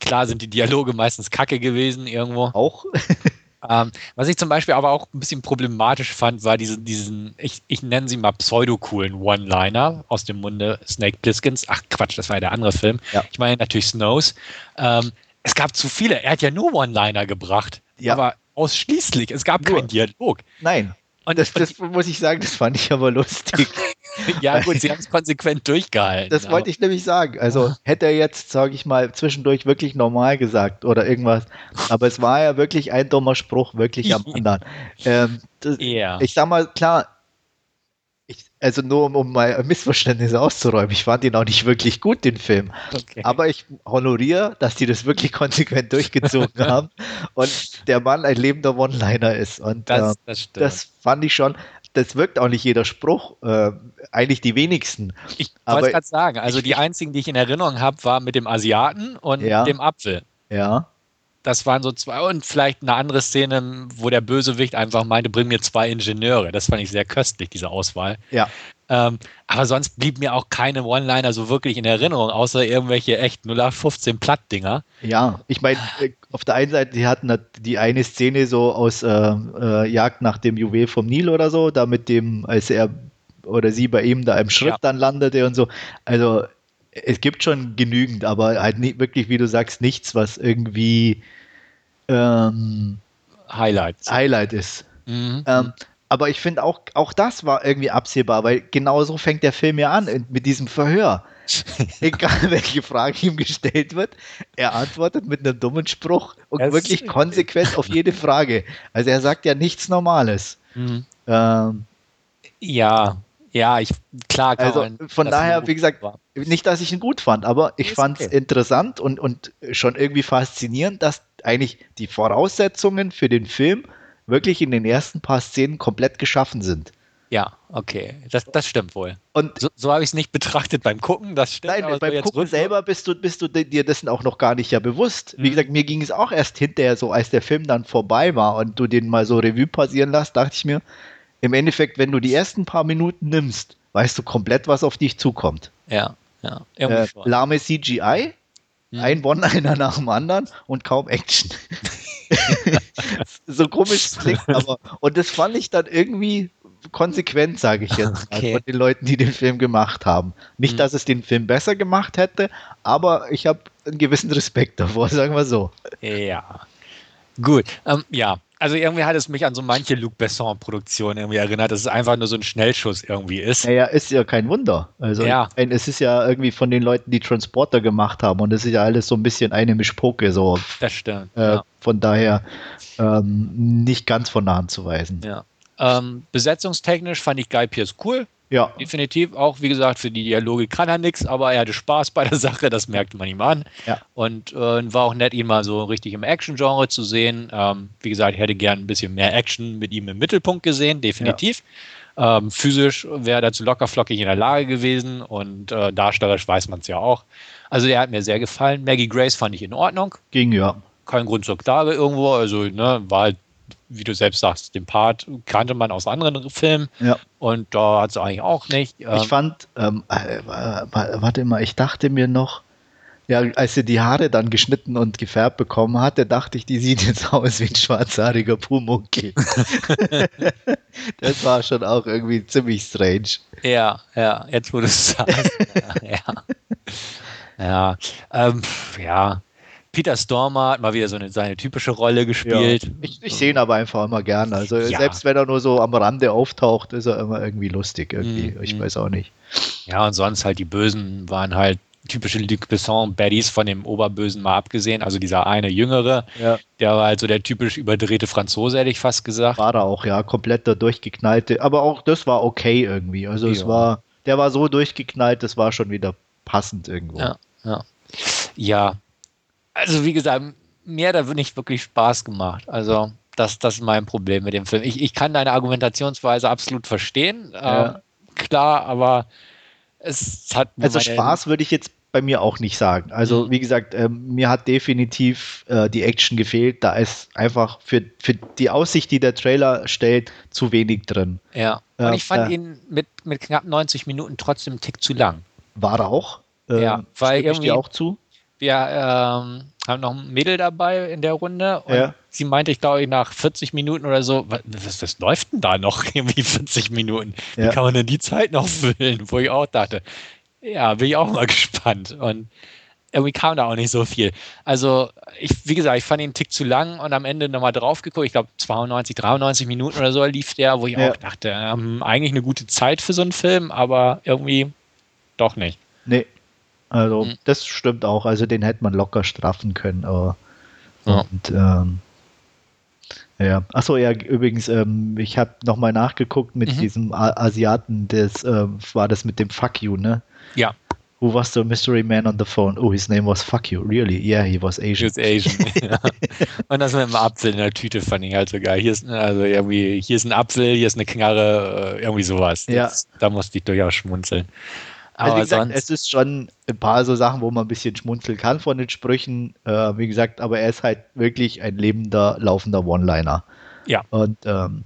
klar sind die Dialoge meistens kacke gewesen irgendwo. Auch? *laughs* Ähm, was ich zum Beispiel aber auch ein bisschen problematisch fand, war diese, diesen, ich, ich nenne sie mal pseudo-coolen One-Liner aus dem Munde Snake Plisskens. Ach Quatsch, das war ja der andere Film. Ja. Ich meine natürlich Snows. Ähm, es gab zu viele. Er hat ja nur One-Liner gebracht. Ja. Aber ausschließlich. Es gab Nur. keinen Dialog. Nein. Und, Das, das muss ich sagen, das fand ich aber lustig. *laughs* ja gut, sie haben es konsequent durchgehalten. Das wollte ich nämlich sagen. Also hätte er jetzt, sage ich mal, zwischendurch wirklich normal gesagt oder irgendwas. Aber es war ja wirklich ein dummer Spruch, wirklich am *laughs* anderen. Ähm, das, Ja. Ich sag mal, klar, also nur um, um mal Missverständnisse auszuräumen, ich fand ihn auch nicht wirklich gut, den Film. Okay. Aber ich honoriere, dass die das wirklich *laughs* konsequent durchgezogen *laughs* haben und der Mann ein lebender One-Liner ist. Und das, äh, das stimmt. das fand ich schon. Das wirkt auch nicht jeder Spruch, äh, eigentlich die wenigsten. ich wollte gerade sagen, also ich- die einzigen, die ich in Erinnerung habe, war mit dem Asiaten und Ja. dem Apfel. Ja. Das waren so zwei und vielleicht eine andere Szene, wo der Bösewicht einfach meinte, bring mir zwei Ingenieure. Das fand ich sehr köstlich, diese Auswahl. Ja. Ähm, aber sonst blieb mir auch keine One-Liner so wirklich in Erinnerung, außer irgendwelche echt 0815 Plattdinger. Ja, ich meine, äh, auf der einen Seite, die hatten die eine Szene so aus äh, äh, Jagd nach dem Juwel vom Nil oder so, da mit dem, als er oder sie bei ihm da im Schritt Ja. dann landete und so. Also es gibt schon genügend, aber halt nicht wirklich, wie du sagst, nichts, was irgendwie ähm, Highlights. Highlight ist. Mhm. Ähm, aber ich finde auch, auch das war irgendwie absehbar, weil genau so fängt der Film ja an, mit diesem Verhör. *laughs* Egal welche Frage ihm gestellt wird, er antwortet mit einem dummen Spruch und Das- wirklich konsequent auf jede Frage. Also er sagt ja nichts Normales. Mhm. Ähm, Ja, ja, ich, klar kann also man von daher, wie gesagt, nicht, dass ich ihn gut fand, aber ich fand es okay. interessant und, und schon irgendwie faszinierend, dass eigentlich die Voraussetzungen für den Film wirklich in den ersten paar Szenen komplett geschaffen sind. Ja, okay. Das, das stimmt wohl. Und so, so habe ich es nicht betrachtet beim Gucken, das stimmt. Nein, beim Gucken selber bist du, bist du dir dessen auch noch gar nicht ja bewusst. Wie mhm. gesagt, mir ging es auch erst hinterher so, als der Film dann vorbei war und du den mal so Revue passieren lässt, dachte ich mir, im Endeffekt, wenn du die ersten paar Minuten nimmst, weißt du komplett, was auf dich zukommt. Ja, ja. Äh, lahme CGI, mhm. ein One-Liner *laughs* nach dem anderen und kaum Action. *laughs* so komisch *laughs* klingt, aber und das fand ich dann irgendwie konsequent, sage ich jetzt okay. von den Leuten, die den Film gemacht haben. Nicht, mhm. dass es den Film besser gemacht hätte, aber ich habe einen gewissen Respekt davor, sagen wir so. Ja. Gut, ähm, ja, also irgendwie hat es mich an so manche Luc Besson-Produktionen irgendwie erinnert, dass es einfach nur so ein Schnellschuss irgendwie ist. Naja, ist ja kein Wunder. Also ja. es ist ja irgendwie von den Leuten, die Transporter gemacht haben und es ist ja alles so ein bisschen eine Mischpoke. So. Das stimmt. Äh, ja. Von daher ähm, nicht ganz von der Hand zu weisen. Ja. Ähm, besetzungstechnisch fand ich Guy Pierce cool. Ja. Definitiv. Auch, wie gesagt, für die Dialoge kann er nichts, aber er hatte Spaß bei der *laughs* Sache, das merkte man ihm an. Ja. Und äh, war auch nett, ihn mal so richtig im Action-Genre zu sehen. Ähm, wie gesagt, ich hätte gern ein bisschen mehr Action mit ihm im Mittelpunkt gesehen, definitiv. Ja. Ähm, physisch wäre er dazu locker flockig in der Lage gewesen und äh, darstellerisch weiß man es ja auch. Also er hat mir sehr gefallen. Maggie Grace fand ich in Ordnung. Ging ja. Kein Grund zur Klage irgendwo. Also ne, war halt wie du selbst sagst, den Part kannte man aus anderen Filmen. Ja. Und da hat sie eigentlich auch nicht. Ähm, ich fand, ähm, äh, warte mal, ich dachte mir noch, ja, als sie die Haare dann geschnitten und gefärbt bekommen hatte, dachte ich, die sieht jetzt aus wie ein schwarzhaariger Pumuckl. *laughs* das war schon auch irgendwie ziemlich strange. Ja, ja, jetzt wo du es sagst. *laughs* ja, ja. Ja, ähm, ja. Peter Stormer hat mal wieder so eine, seine typische Rolle gespielt. Ja. Ich, ich sehe ihn aber einfach immer gern. Also ja. selbst wenn er nur so am Rande auftaucht, ist er immer irgendwie lustig. Irgendwie. Mhm. Ich weiß auch nicht. Ja, und sonst halt die Bösen waren halt typische Luc Besson-Baddies von dem Oberbösen mal abgesehen. Also dieser eine Jüngere, ja. der war halt so der typisch überdrehte Franzose, hätte ich fast gesagt. War er auch, ja, komplett der durchgeknallte. Aber auch das war okay irgendwie. Also es war, der war so durchgeknallt, das war schon wieder passend irgendwo. Ja, ja. Ja, also wie gesagt, mir hat er nicht wirklich Spaß gemacht. Also das, das ist mein Problem mit dem Film. Ich, ich kann deine Argumentationsweise absolut verstehen. Ja. Ähm, klar, aber es hat. Also Spaß würde ich jetzt bei mir auch nicht sagen. Also, mhm. wie gesagt, äh, mir hat definitiv äh, die Action gefehlt. Da ist einfach für, für die Aussicht, die der Trailer stellt, zu wenig drin. Ja. Und äh, ich fand äh, ihn mit, mit knapp 90 Minuten trotzdem einen Tick zu lang. War er auch? ja, weil irgendwie. Auch zu? Wir ähm, haben noch ein Mädel dabei in der Runde und ja. sie meinte, ich glaube, nach 40 Minuten oder so, was, was läuft denn da noch *laughs* irgendwie 40 Minuten? Wie ja. kann man denn die Zeit noch füllen? Wo ich auch dachte, ja, bin ich auch mal *laughs* gespannt. Und irgendwie kam da auch nicht so viel. Also, ich, wie gesagt, ich fand ihn einen Tick zu lang und am Ende nochmal drauf geguckt. Ich glaube, 92, 93 Minuten oder so lief der, wo ich ja. auch dachte, ähm, eigentlich eine gute Zeit für so einen Film, aber irgendwie doch nicht. Nee, also mhm. das stimmt auch. Also den hätte man locker straffen können. Aber, ja. Und ähm, ja, achso, ja, übrigens, ähm, ich habe nochmal nachgeguckt mit mhm. diesem Asiaten, das äh, war das mit dem Fuck you, ne? Ja. Who was the mystery man on the phone? Oh, his name was Fuck you. Really? Yeah, he was Asian. He was Asian. *laughs* ja. Und das mit dem Apfel in der Tüte fand ich halt so geil. Hier ist, also irgendwie, hier ist ein Apfel, hier ist eine Knarre, äh, irgendwie sowas. Ja. Das, da musste ich durchaus schmunzeln. Also wie gesagt, es ist schon ein paar so Sachen, wo man ein bisschen schmunzeln kann von den Sprüchen. Äh, wie gesagt, aber er ist halt wirklich ein lebender, laufender One-Liner. Ja. Und ähm,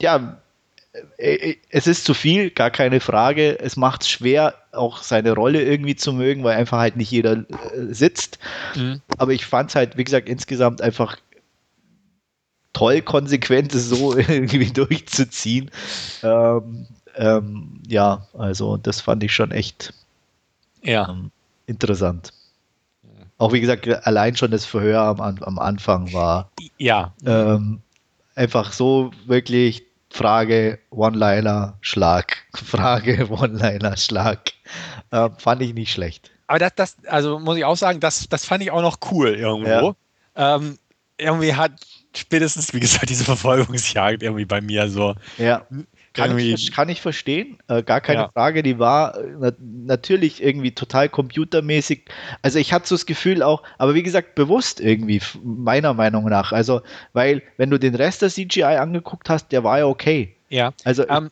ja, äh, äh, es ist zu viel, gar keine Frage. Es macht es schwer, auch seine Rolle irgendwie zu mögen, weil einfach halt nicht jeder äh, sitzt. Mhm. Aber ich fand es halt, wie gesagt, insgesamt einfach toll, konsequent so *laughs* irgendwie durchzuziehen. Ähm, ähm, ja, also das fand ich schon echt ja. ähm, interessant. Auch wie gesagt, allein schon das Verhör am, am Anfang war ja. Ähm, einfach so wirklich Frage, One-Liner, Schlag. *laughs* Frage, One-Liner, Schlag. Ähm, fand ich nicht schlecht. Aber das, das, also muss ich auch sagen, das, das fand ich auch noch cool irgendwo. Ja. Ähm, irgendwie hat spätestens, wie gesagt, diese Verfolgungsjagd irgendwie bei mir so ja. Kann ich, kann ich verstehen, äh, gar keine ja. Frage. Die war äh, na natürlich irgendwie total computermäßig. Also ich hatte so das Gefühl auch, aber wie gesagt, bewusst irgendwie, meiner Meinung nach. Also, weil, wenn du den Rest der CGI angeguckt hast, der war ja okay. Ja. Also, ähm,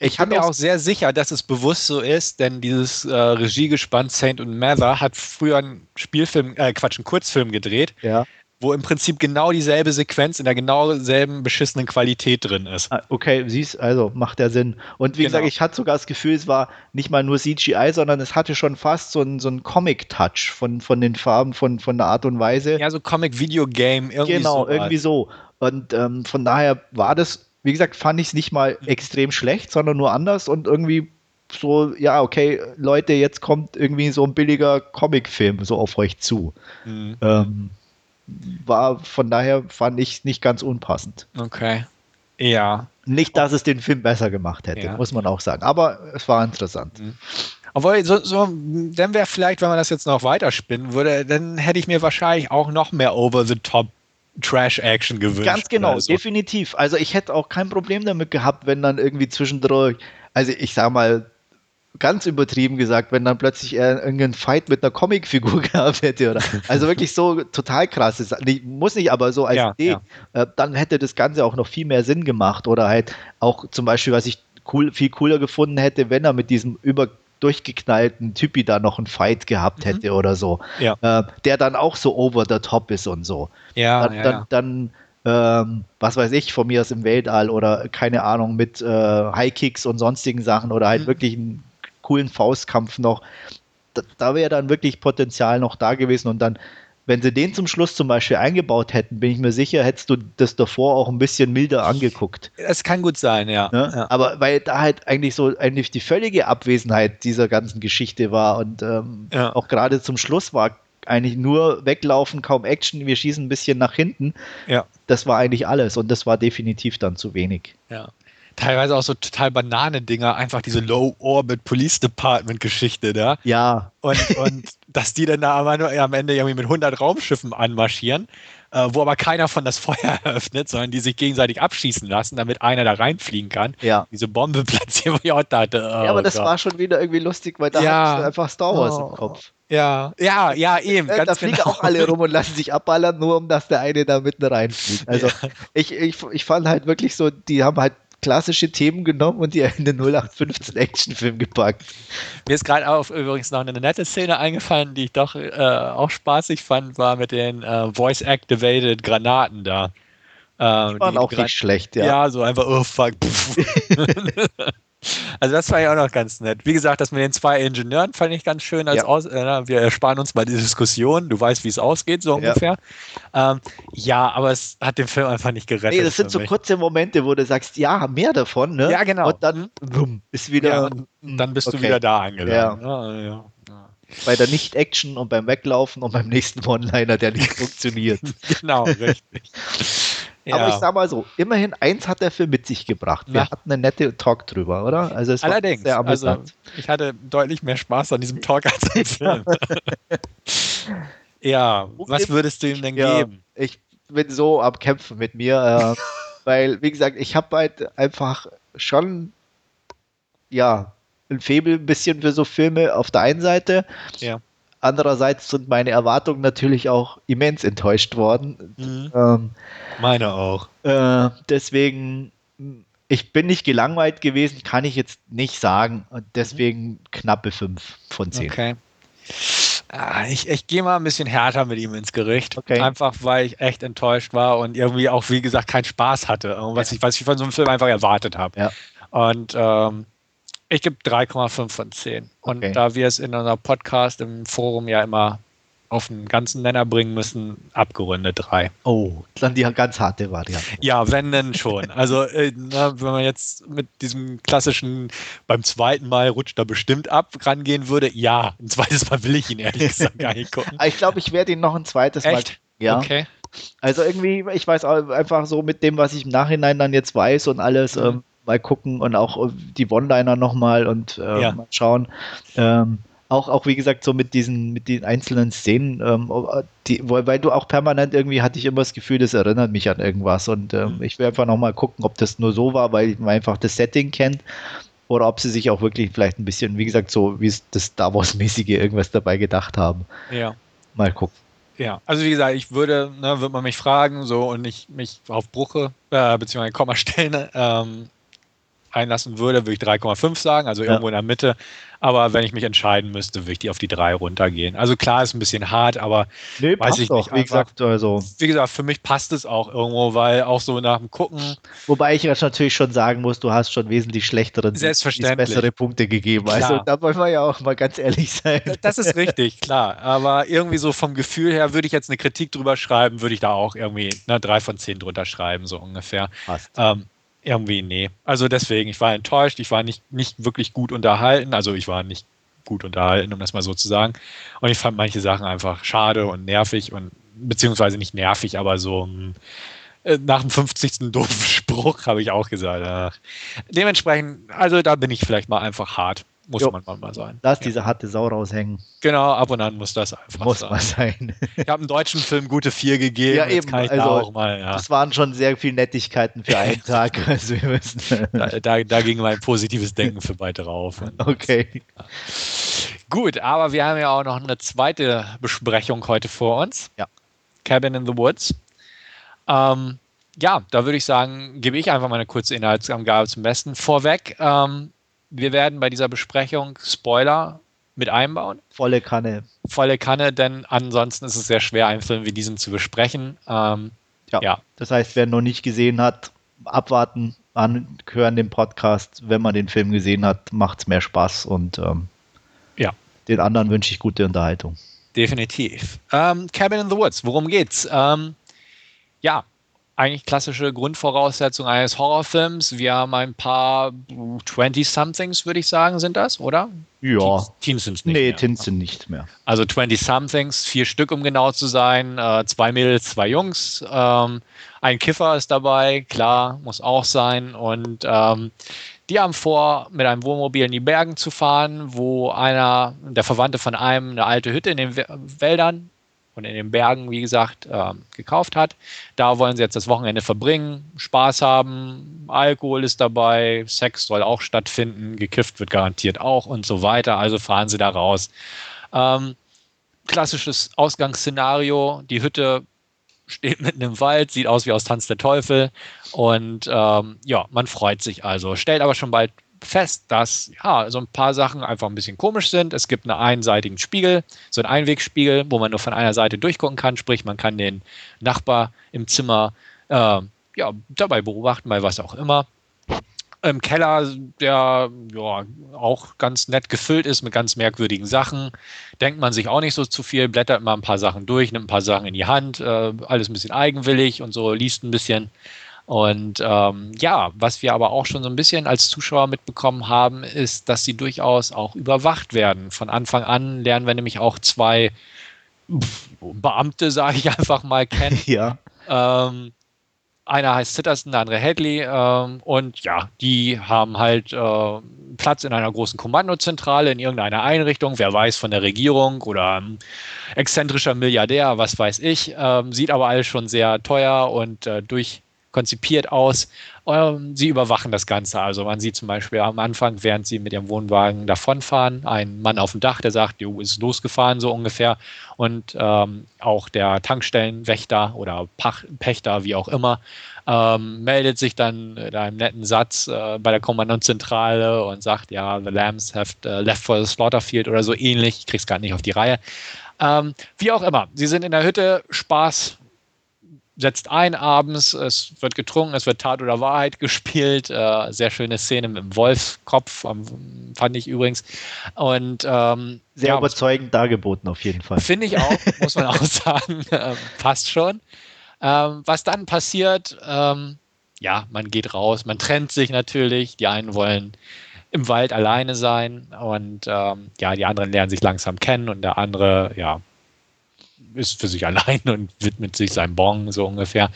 Ich, bin mir auch sehr sicher, dass es bewusst so ist, denn dieses äh, Regiegespann Saint und Mather hat früher einen Spielfilm, äh, Quatsch, einen Kurzfilm gedreht. Ja wo im Prinzip genau dieselbe Sequenz in der genau selben beschissenen Qualität drin ist. Ah, okay, siehst, also macht der Sinn. Und wie genau. gesagt, ich hatte sogar das Gefühl, es war nicht mal nur CGI, sondern es hatte schon fast so einen, so einen Comic-Touch von, von den Farben, von, von der Art und Weise. Ja, so Comic-Video-Game, irgendwie Genau, so irgendwie so. Und ähm, von daher war das, wie gesagt, fand ich es nicht mal mhm. extrem schlecht, sondern nur anders und irgendwie so, ja, okay, Leute, jetzt kommt irgendwie so ein billiger Comic-Film so auf euch zu. Mhm. Ähm, war von daher fand ich nicht ganz unpassend. Okay. Ja. Nicht, dass es den Film besser gemacht hätte, ja. muss man auch sagen. Aber es war interessant. Mhm. Obwohl, so, so dann wäre vielleicht, wenn man das jetzt noch weiterspinnen würde, dann hätte ich mir wahrscheinlich auch noch mehr Over-the-Top Trash-Action gewünscht. Ganz genau, so. definitiv. Also ich hätte auch kein Problem damit gehabt, wenn dann irgendwie zwischendurch, also ich sag mal, ganz übertrieben gesagt, wenn dann plötzlich er irgendeinen Fight mit einer Comicfigur *laughs* gehabt hätte. Oder, also wirklich so total krasses. Muss nicht, aber so als ja, Idee. Ja. Äh, dann hätte das Ganze auch noch viel mehr Sinn gemacht. Oder halt auch zum Beispiel, was ich cool, viel cooler gefunden hätte, wenn er mit diesem über durchgeknallten Typi da noch einen Fight gehabt mhm. hätte mhm. oder so. Ja. Äh, der dann auch so over the top ist und so. Ja, dann, dann, dann ähm, was weiß ich, von mir aus im Weltall oder keine Ahnung, mit äh, High Kicks und sonstigen Sachen oder halt mhm. wirklich ein coolen Faustkampf noch. Da, da wäre dann wirklich Potenzial noch da gewesen und dann, wenn sie den zum Schluss zum Beispiel eingebaut hätten, bin ich mir sicher, hättest du das davor auch ein bisschen milder angeguckt. Es kann gut sein, ja. Ne? ja. Aber weil da halt eigentlich so eigentlich die völlige Abwesenheit dieser ganzen Geschichte war und ähm, ja. auch gerade zum Schluss war eigentlich nur weglaufen, kaum Action, wir schießen ein bisschen nach hinten. Ja. Das war eigentlich alles und das war definitiv dann zu wenig. Ja teilweise auch so total Bananendinger, einfach diese Low-Orbit Police Department-Geschichte da. Ja. Und, und dass die dann da am Ende irgendwie mit 100 Raumschiffen anmarschieren, äh, wo aber keiner von das Feuer *laughs* eröffnet, sondern die sich gegenseitig abschießen lassen, damit einer da reinfliegen kann. Ja. Diese Bombe *laughs* platzieren, wo ich auch dachte. Oh ja, aber das Gott. war schon wieder irgendwie lustig, weil da ja. hatte ich einfach Star Wars oh. im Kopf. Ja, ja, ja, eben. Äh, da fliegen genau. auch alle rum und lassen sich abballern, nur um dass der eine da mitten reinfliegt. *laughs* Also ja. ich, ich, ich fand halt wirklich so, die haben halt klassische Themen genommen und die in den 0815 Actionfilm gepackt. Mir ist gerade auch übrigens noch eine nette Szene eingefallen, die ich doch äh, auch spaßig fand, war mit den äh, Voice-Activated Granaten da. Ähm, die waren auch nicht schlecht, ja. Ja, so einfach, oh fuck. *laughs* Also das war ja auch noch ganz nett. Wie gesagt, das mit den zwei Ingenieuren fand ich ganz schön. Als ja. Aus, äh, wir ersparen uns mal die Diskussion. Du weißt, wie es ausgeht, so ungefähr. Ja. Ähm, ja, aber es hat den Film einfach nicht gerettet. Nee, das sind so mich. kurze Momente, wo du sagst, ja, mehr davon, ne? Ja, genau. Und dann bumm, ist wieder. Ja, dann bist okay. du wieder da angelangt. Ja. ja bei der Nicht-Action und beim Weglaufen und beim nächsten One-Liner, der nicht *laughs* funktioniert. genau, richtig. *laughs* Ja. Aber ich sag mal so, immerhin eins hat der Film mit sich gebracht. Wir ja. hatten eine nette Talk drüber, oder? Also es Allerdings, war sehr amüsant. Also ich hatte deutlich mehr Spaß an diesem Talk als am *laughs* Film. ja, was würdest du ihm denn ja, geben? Ich bin so am Kämpfen mit mir, äh, *laughs* weil, wie gesagt, ich habe halt einfach schon, ja, ein Faible ein bisschen für so Filme auf der einen Seite. Ja. Andererseits sind meine Erwartungen natürlich auch immens enttäuscht worden. Mhm. Ähm, meine auch. Äh, deswegen, ich bin nicht gelangweilt gewesen, kann ich jetzt nicht sagen. Und deswegen knappe 5 von 10. Okay. Ah, ich, ich gehe mal ein bisschen härter mit ihm ins Gericht. Okay. Einfach weil ich echt enttäuscht war und irgendwie auch, wie gesagt, keinen Spaß hatte. Was, ja. ich, was ich von so einem Film einfach erwartet habe. Ja. Und ähm, ich gebe 3,5 von 10. Und okay. da wir es in unserem Podcast im Forum ja immer auf einen ganzen Nenner bringen müssen, abgerundet 3. Oh, dann die ganz harte Variante. Ja, wenn denn schon. Also, äh, na, wenn man jetzt mit diesem klassischen beim zweiten Mal rutscht er bestimmt ab rangehen würde, ja, ein zweites Mal will ich ihn ehrlich gesagt gar nicht gucken. *laughs* ich glaube, ich werde ihn noch ein zweites Echt? Mal. Ja. Okay. Also irgendwie, ich weiß einfach so mit dem, was ich im Nachhinein dann jetzt weiß und alles, mhm. ähm, mal gucken und auch die One-Liner nochmal und äh, ja. mal schauen. Ähm, auch, auch wie gesagt, so mit diesen, mit den einzelnen Szenen, ähm, die, weil du auch permanent irgendwie hatte ich immer das Gefühl, das erinnert mich an irgendwas. Und ähm, mhm. ich will einfach nochmal gucken, ob das nur so war, weil man einfach das Setting kennt. Oder ob sie sich auch wirklich vielleicht ein bisschen, wie gesagt, so wie es das Star Wars-mäßige irgendwas dabei gedacht haben. Ja. Mal gucken. Ja, also wie gesagt, ich würde, ne, würde man mich fragen, so und ich mich auf Bruche, äh, beziehungsweise Komma stellen, ähm, einlassen würde, würde ich 3,5 sagen, also irgendwo ja. in der Mitte. Aber wenn ich mich entscheiden müsste, würde ich die auf die 3 runtergehen. Also klar, ist ein bisschen hart, aber nee, weiß ich doch, nicht. Wie gesagt, also. Wie gesagt, für mich passt es auch irgendwo, weil auch so nach dem Gucken. Wobei ich jetzt natürlich schon sagen muss, du hast schon wesentlich schlechtere, bessere Punkte gegeben. Klar. Also da wollen wir ja auch mal ganz ehrlich sein. Das ist richtig, klar. Aber irgendwie so vom Gefühl her würde ich jetzt eine Kritik drüber schreiben, würde ich da auch irgendwie eine 3 von 10 drunter schreiben, so ungefähr. Passt. Ähm, irgendwie, nee. Also deswegen, ich war enttäuscht, ich war nicht, nicht wirklich gut unterhalten. Also ich war nicht gut unterhalten, um das mal so zu sagen. Und ich fand manche Sachen einfach schade und nervig und beziehungsweise nicht nervig, aber so äh, nach dem 50. doofen *laughs* Spruch habe ich auch gesagt. Ach. Dementsprechend, also da bin ich vielleicht mal einfach hart. Muss jo, man mal sein. Lass ja. diese harte Sau raushängen. Genau, ab und an muss das einfach muss sein. Muss mal sein. ich habe einen deutschen Film gute vier gegeben. Ja, eben. also, da auch mal, ja. Das waren schon sehr viele Nettigkeiten für einen *laughs* Tag. Also wir müssen da, da, da, ging mein positives Denken für beide rauf. *laughs* Okay. Ja. Gut, aber wir haben ja auch noch eine zweite Besprechung heute vor uns. Ja. Cabin in the Woods. Ähm, ja, da würde ich sagen, gebe ich einfach mal eine kurze Inhaltsangabe zum Besten. Vorweg, ähm, wir werden bei dieser Besprechung Spoiler mit einbauen. Volle Kanne. Volle Kanne, denn ansonsten ist es sehr schwer, einen Film wie diesen zu besprechen. Ähm, ja, ja. Das heißt, wer noch nicht gesehen hat, abwarten, anhören den Podcast. Wenn man den Film gesehen hat, macht es mehr Spaß und ähm, ja. den anderen wünsche ich gute Unterhaltung. Definitiv. Ähm, Cabin in the Woods, worum geht's? Ähm, ja, eigentlich klassische Grundvoraussetzung eines Horrorfilms. Wir haben ein paar 20-somethings, würde ich sagen, sind das, oder? Ja. Teens sind es nicht nee, mehr. Teens sind nicht mehr. Also 20-somethings, vier Stück, um genau zu sein. Äh, zwei Mädels, zwei Jungs. Ähm, ein Kiffer ist dabei, klar, muss auch sein. Und ähm, die haben vor, mit einem Wohnmobil in die Bergen zu fahren, wo einer, der Verwandte von einem, eine alte Hütte in den Wäldern und in den Bergen, wie gesagt, äh, gekauft hat. Da wollen sie jetzt das Wochenende verbringen, Spaß haben, Alkohol ist dabei, Sex soll auch stattfinden, gekifft wird garantiert auch und so weiter. Also fahren sie da raus. Ähm, klassisches Ausgangsszenario, die Hütte steht *laughs* mitten im Wald, sieht aus wie aus Tanz der Teufel und ähm, ja, man freut sich also, stellt aber schon bald fest, dass ja, so ein paar Sachen einfach ein bisschen komisch sind. Es gibt einen einseitigen Spiegel, so einen Einwegspiegel, wo man nur von einer Seite durchgucken kann, sprich man kann den Nachbar im Zimmer äh, ja, dabei beobachten, bei was auch immer. Im Keller, der ja auch ganz nett gefüllt ist mit ganz merkwürdigen Sachen, denkt man sich auch nicht so zu viel, blättert mal ein paar Sachen durch, nimmt ein paar Sachen in die Hand, äh, alles ein bisschen eigenwillig und so, liest ein bisschen. Und ähm, ja, was wir aber auch schon so ein bisschen als Zuschauer mitbekommen haben, ist, dass sie durchaus auch überwacht werden. Von Anfang an lernen wir nämlich auch zwei Beamte, sage ich einfach mal, kennen. *laughs* Ja. Ähm, einer heißt Sitterson, der andere Hadley. Ähm, und ja, die haben halt äh, Platz in einer großen Kommandozentrale in irgendeiner Einrichtung, wer weiß, von der Regierung oder ein exzentrischer Milliardär, was weiß ich. Ähm, sieht aber alles schon sehr teuer und äh, durch konzipiert aus. Ähm, sie überwachen das Ganze. Also man sieht zum Beispiel am Anfang, während sie mit ihrem Wohnwagen davonfahren, einen Mann auf dem Dach, der sagt, jo, ist losgefahren so ungefähr. Und ähm, auch der Tankstellenwächter oder Pach Pächter, wie auch immer, ähm, meldet sich dann in einem netten Satz äh, bei der Kommandantenzentrale und sagt, ja, the lambs have uh, left for the slaughterfield oder so ähnlich. Ich krieg's gar nicht auf die Reihe. Ähm, wie auch immer, sie sind in der Hütte, Spaß setzt ein abends, es wird getrunken, es wird Tat oder Wahrheit *laughs* gespielt. Äh, sehr schöne Szene mit dem Wolfskopf, ähm, fand ich übrigens. Und ähm, sehr ja, überzeugend dargeboten auf jeden Fall. Finde ich auch, *laughs* muss man auch sagen. Äh, passt schon. Ähm, was dann passiert, ähm, ja, man geht raus, man trennt sich natürlich. Die einen wollen im Wald alleine sein und ähm, ja, die anderen lernen sich langsam kennen und der andere, ja, ist für sich *laughs* allein und widmet sich seinem Bon, so ungefähr.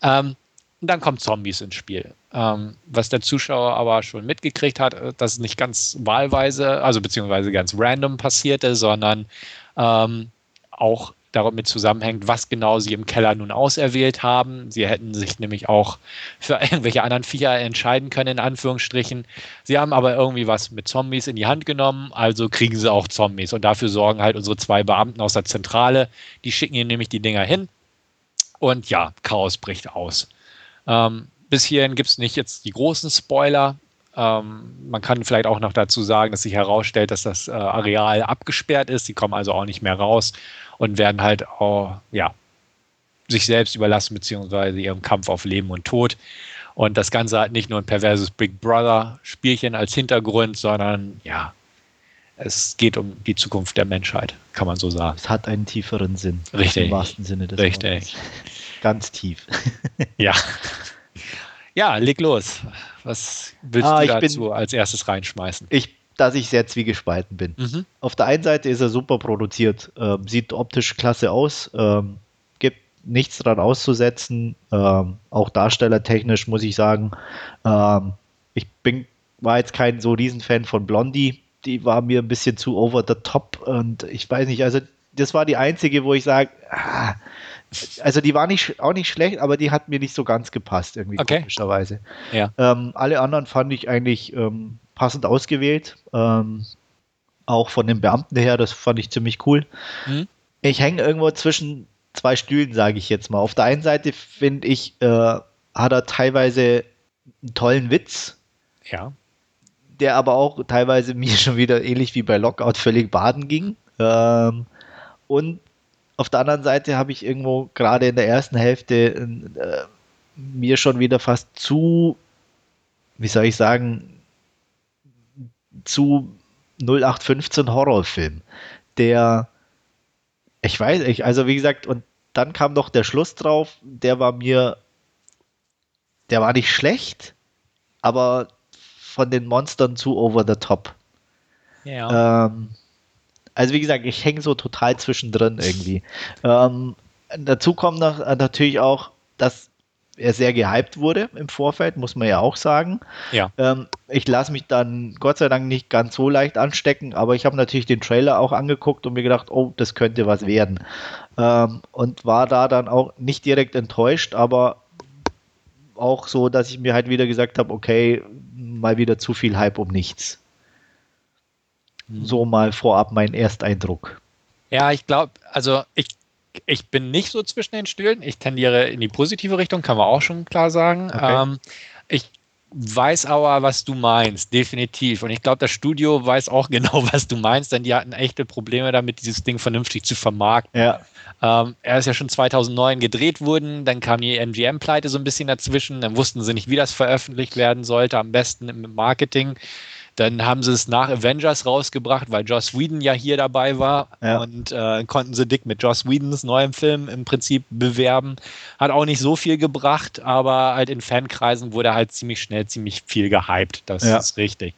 Ja. Ähm, und dann kommen Zombies ins Spiel. Ähm, was der Zuschauer aber schon mitgekriegt hat, äh, dass es nicht ganz wahlweise, also beziehungsweise ganz random passierte, sondern ähm, auch damit zusammenhängt, was genau sie im Keller nun auserwählt haben. Sie hätten sich nämlich auch für *laughs* irgendwelche anderen Viecher entscheiden können, in Anführungsstrichen. Sie haben aber irgendwie was mit Zombies in die Hand genommen, also kriegen sie auch Zombies. Und dafür sorgen halt unsere zwei Beamten aus der Zentrale. Die schicken ihnen nämlich die Dinger hin. Und ja, Chaos bricht aus. Ähm, bis hierhin gibt es nicht jetzt die großen Spoiler. Ähm, man kann vielleicht auch noch dazu sagen, dass sich herausstellt, dass das äh, Areal abgesperrt ist. Die kommen also auch nicht mehr raus und werden halt auch, ja, sich selbst überlassen, beziehungsweise ihrem Kampf auf Leben und Tod. Und das Ganze hat nicht nur ein perverses Big Brother-Spielchen als Hintergrund, sondern ja, es geht um die Zukunft der Menschheit, kann man so sagen. Es hat einen tieferen Sinn. Richtig. Im wahrsten Sinne des Richtig. Wortes. Ganz tief. ja. *laughs* Ja, leg los. Was willst Ah, du ich bin- dazu als erstes reinschmeißen? Ich, dass ich sehr zwiegespalten bin. Mhm. Auf der einen Seite ist er super produziert, ähm, sieht optisch klasse aus, ähm, gibt nichts dran auszusetzen. Ähm, auch darstellertechnisch muss ich sagen, ähm, ich bin, war jetzt kein so Riesenfan von Blondie. Die war mir ein bisschen zu over the top und ich weiß nicht, also das war die einzige, wo ich sage, ah, also die war nicht, auch nicht schlecht, aber die hat mir nicht so ganz gepasst, irgendwie Okay. komischerweise. Ja. Ähm, alle anderen fand ich eigentlich ähm, passend ausgewählt. Ähm, auch von den Beamten her, das fand ich ziemlich cool. Mhm. Ich hänge irgendwo zwischen zwei Stühlen, sage ich jetzt mal. Auf der einen Seite finde ich, äh, hat er teilweise einen tollen Witz, Ja. der aber auch teilweise *laughs* mir schon wieder ähnlich wie bei Lockout völlig baden ging. Ähm, und auf der anderen Seite habe ich irgendwo gerade in der ersten Hälfte äh, mir schon wieder fast zu, wie soll ich sagen, zu 0815 Horrorfilm, der, ich weiß nicht, also wie gesagt, und dann kam noch der Schluss drauf, der war mir, der war nicht schlecht, aber von den Monstern zu over the top. Ja. Ähm, also wie gesagt, ich hänge so total zwischendrin irgendwie. Ähm, dazu kommt noch, äh, natürlich auch, dass er sehr gehypt wurde im Vorfeld, muss man ja auch sagen. ja. Ähm, ich lasse mich dann Gott sei Dank nicht ganz so leicht anstecken, aber ich habe natürlich den Trailer auch angeguckt und mir gedacht, oh, das könnte was werden. Ähm, und war da dann auch nicht direkt enttäuscht, aber auch so, dass ich mir halt wieder gesagt habe, okay, mal wieder zu viel Hype um nichts. So mal vorab mein Ersteindruck. Ja, ich glaube, also ich, ich bin nicht so zwischen den Stühlen. Ich tendiere in die positive Richtung, kann man auch schon klar sagen. Okay. Ähm, ich weiß aber, was du meinst, definitiv. Und ich glaube, das Studio weiß auch *laughs* genau, was du meinst, denn die hatten echte Probleme damit, dieses Ding vernünftig zu vermarkten. Ja, Ähm, er ist ja schon 2009 gedreht worden, dann kam die MGM-Pleite so ein bisschen dazwischen, dann wussten sie nicht, wie das veröffentlicht werden sollte, am besten im Marketing. Dann haben sie es nach Avengers rausgebracht, weil Joss Whedon ja hier dabei war Ja. und äh, konnten sie dick mit Joss Whedons neuem Film im Prinzip bewerben. Hat auch nicht so viel gebracht, aber halt in Fankreisen wurde halt ziemlich schnell ziemlich viel gehypt. Das Ja. ist richtig.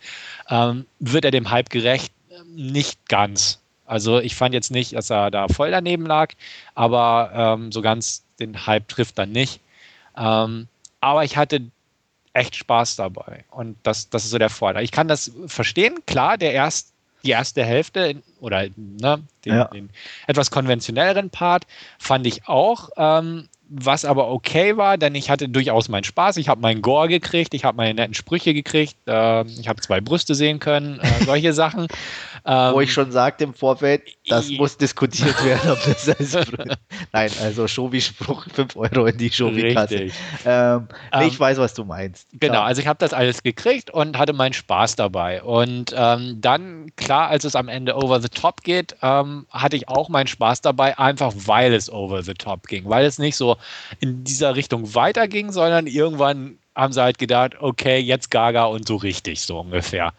Ähm, wird er dem Hype gerecht? Nicht ganz. Also ich fand jetzt nicht, dass er da voll daneben lag, aber ähm, so ganz den Hype trifft dann nicht. Ähm, aber ich hatte echt Spaß dabei und das, das ist so der Vorteil. Ich kann das verstehen, klar, der erst, die erste Hälfte oder ne, den, Ja. den etwas konventionelleren Part fand ich auch, ähm, was aber okay war, denn ich hatte durchaus meinen Spaß. Ich habe meinen Gore gekriegt, ich habe meine netten Sprüche gekriegt, äh, ich habe zwei Brüste sehen können, äh, solche *laughs* Sachen. Ähm, wo ich schon sagte im Vorfeld, das I- muss diskutiert *laughs* werden, ob das als Nein, also Schobi-Spruch, 5 Euro in die Schobi-Kasse. Ähm, nee, Ähm, ich weiß, was du meinst. Genau, Klar. also ich habe das alles gekriegt und hatte meinen Spaß dabei. Und ähm, dann, klar, als es am Ende over the top geht, ähm, hatte ich auch meinen Spaß dabei, einfach weil es over the top ging. Weil es nicht so in dieser Richtung weiterging, sondern irgendwann haben sie halt gedacht, okay, jetzt Gaga und so richtig, so ungefähr.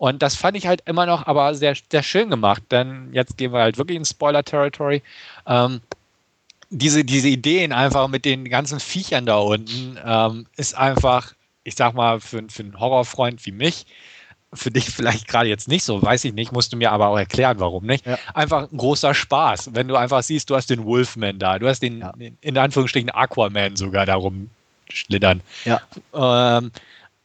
Und das fand ich halt immer noch aber sehr, sehr schön gemacht, denn jetzt gehen wir halt wirklich in Spoiler-Territory. Ähm, diese, diese Ideen einfach mit den ganzen Viechern da unten ähm, ist einfach, ich sag mal, für, für einen Horrorfreund wie mich, für dich vielleicht gerade jetzt nicht so, weiß ich nicht, musst du mir aber auch erklären, warum nicht. Ja. Einfach ein großer Spaß, wenn du einfach siehst, du hast den Wolfman da, du hast den, Ja. in Anführungsstrichen Aquaman sogar darum schlittern. Ja. Ähm,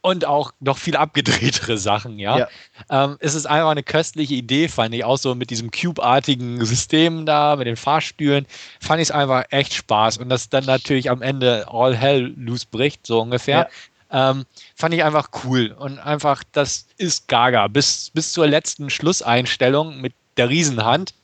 und auch noch viel abgedrehtere *laughs* Sachen, ja. Ja. Ähm, es ist einfach eine köstliche Idee, fand ich, auch so mit diesem Cube-artigen System da, mit den Fahrstühlen, fand ich es einfach echt Spaß. Und dass dann natürlich am Ende all hell loose bricht, so ungefähr, ähm, fand ich einfach cool. Und einfach, das ist Gaga. Bis, bis zur letzten Schlusseinstellung mit der Riesenhand,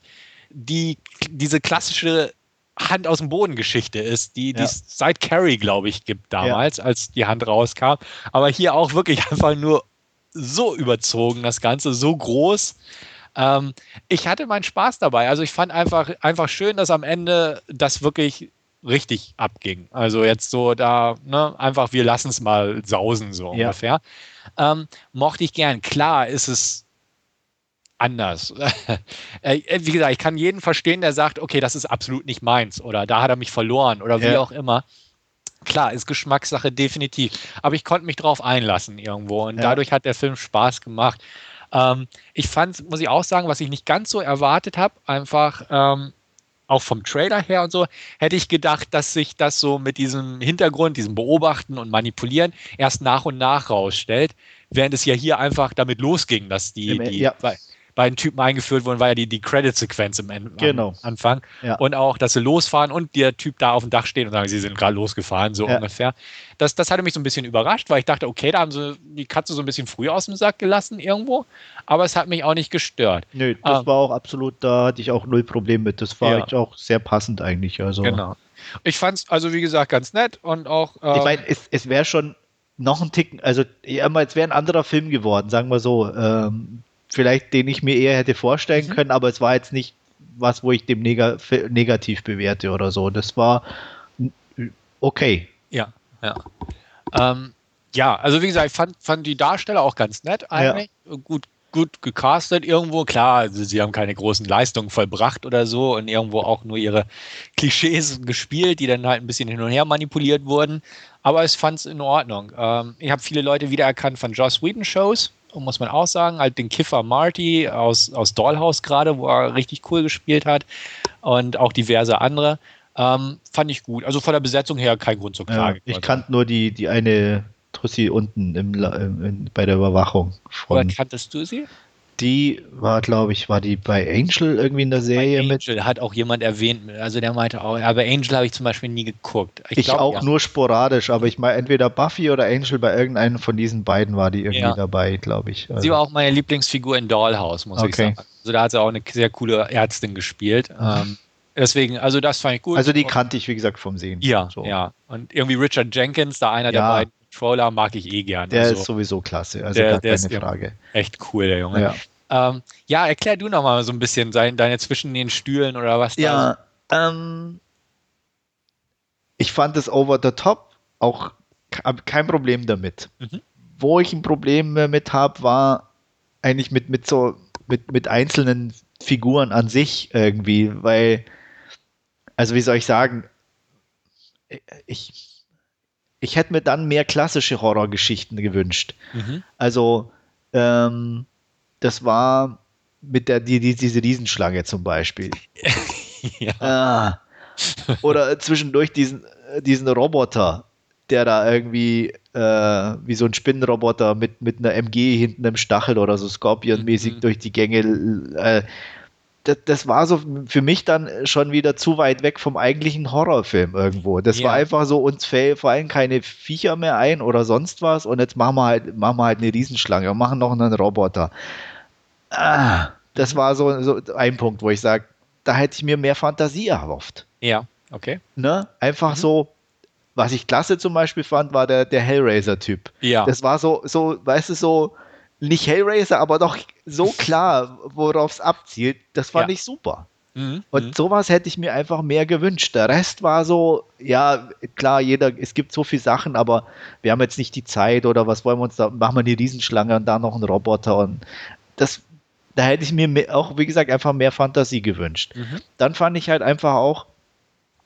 die diese klassische Hand aus dem Boden Geschichte ist, die die Ja. es seit Carrie, glaube ich, gibt damals, als die Hand rauskam. Aber hier auch wirklich *laughs* einfach nur so überzogen, das Ganze, so groß. Ähm, ich hatte meinen Spaß dabei. Also ich fand einfach, einfach schön, dass am Ende das wirklich richtig abging. Also jetzt so da, ne, einfach wir lassen es mal sausen, so ja. ungefähr. Ähm, mochte ich gern. Klar ist es anders. *laughs* Äh, wie gesagt, ich kann jeden verstehen, der sagt, okay, das ist absolut nicht meins oder da hat er mich verloren oder wie ja. auch immer. Klar, ist Geschmackssache definitiv. Aber ich konnte mich drauf einlassen irgendwo und ja. dadurch hat der Film Spaß gemacht. Ähm, ich fand, muss ich auch sagen, was ich nicht ganz so erwartet habe, einfach ähm, auch vom Trailer her und so, hätte ich gedacht, dass sich das so mit diesem Hintergrund, diesem Beobachten und Manipulieren erst nach und nach rausstellt, während es ja hier einfach damit losging, dass die, die ja beiden Typen eingeführt wurden, war ja die, die Credit-Sequenz im Ende, genau. Anfang. Ja. Und auch, dass sie losfahren und der Typ da auf dem Dach steht und sagen, sie sind gerade losgefahren, so ja. ungefähr. Das, das hatte mich so ein bisschen überrascht, weil ich dachte, okay, da haben sie die Katze so ein bisschen früh aus dem Sack gelassen irgendwo, aber es hat mich auch nicht gestört. Nö, das ähm, war auch absolut, da hatte ich auch null Problem mit. Das war ja. auch sehr passend eigentlich. Also. Genau. Ich fand es, also wie gesagt, ganz nett und auch. Ähm, ich meine, es, es wäre schon noch ein Ticken, also ja, es wäre ein anderer Film geworden, sagen wir so. Ähm, vielleicht den ich mir eher hätte vorstellen mhm. können, aber es war jetzt nicht was, wo ich dem neg negativ bewerte oder so. Das war okay. Ja, ja. Ähm, ja, also wie gesagt, ich fand, fand die Darsteller auch ganz nett eigentlich. Ja. Gut, gut gecastet irgendwo. Klar, also sie haben keine großen Leistungen vollbracht oder so und irgendwo auch nur ihre Klischees gespielt, die dann halt ein bisschen hin und her manipuliert wurden. Aber ich fand es in Ordnung. Ähm, ich habe viele Leute wiedererkannt von Joss Whedon Shows muss man auch sagen. Halt den Kiffer Marty aus, aus Dollhouse gerade, wo er richtig cool gespielt hat. Und auch diverse andere. Ähm, fand ich gut. Also von der Besetzung her kein Grund zur Klage. Ja, ich kannte nur die, die eine Trussi unten im, im, bei der Überwachung. Von, Oder kanntest du sie? Die war, glaube ich, war die bei Angel irgendwie in der Serie Angel mit. hat auch jemand erwähnt, also der meinte auch, aber Angel habe ich zum Beispiel nie geguckt. Ich, ich glaub, auch ja. nur sporadisch, aber ich meine, entweder Buffy oder Angel, bei irgendeinem von diesen beiden war die irgendwie ja. dabei, glaube ich. Also. Sie war auch meine Lieblingsfigur in Dollhouse, muss okay. ich sagen. Also da hat sie auch eine sehr coole Ärztin gespielt. Mhm. Ähm, deswegen, also das fand ich gut. Also die kannte ich, wie gesagt, vom Sehen. Ja, so. ja. Und irgendwie Richard Jenkins, da einer ja. der beiden Controller, mag ich eh gerne. Der also, ist sowieso klasse, also der, der keine Frage. Echt cool, der Junge. Ja. Ähm, ja, erklär du noch mal so ein bisschen dein, deine zwischen den Stühlen oder was da. Ja, ähm, ich fand es over the top auch kein Problem damit. Mhm. Wo ich ein Problem mit habe, war eigentlich mit, mit so mit, mit einzelnen Figuren an sich irgendwie, weil, also wie soll ich sagen, ich, ich hätte mir dann mehr klassische Horrorgeschichten gewünscht. Mhm. Also, ähm, das war mit der, die, die, diese Riesenschlange zum Beispiel. *laughs* ja. Ah. Oder zwischendurch diesen, diesen Roboter, der da irgendwie äh, wie so ein Spinnenroboter mit, mit einer MG hinten im Stachel oder so Scorpion-mäßig mhm. durch die Gänge. Äh, das, das, war so für mich dann schon wieder zu weit weg vom eigentlichen Horrorfilm irgendwo. Das ja. war einfach so, uns fallen keine Viecher mehr ein oder sonst was und jetzt machen wir halt, machen wir halt eine Riesenschlange und machen noch einen Roboter ah, das war so, so ein Punkt, wo ich sage, da hätte ich mir mehr Fantasie erhofft. Ja, okay. Ne? Einfach mhm. so, was ich klasse zum Beispiel fand, war der, der Hellraiser-Typ. Ja. Das war so, so, weißt du, so, nicht Hellraiser, aber doch so *laughs* klar, worauf es abzielt. Das fand ja. ich super. Mhm. Und mhm. sowas hätte ich mir einfach mehr gewünscht. Der Rest war so, ja, klar, jeder, es gibt so viele Sachen, aber wir haben jetzt nicht die Zeit oder was wollen wir uns da, machen wir die Riesenschlange und da noch einen Roboter und das da hätte ich mir auch, wie gesagt, einfach mehr Fantasie gewünscht. Mhm. Dann fand ich halt einfach auch,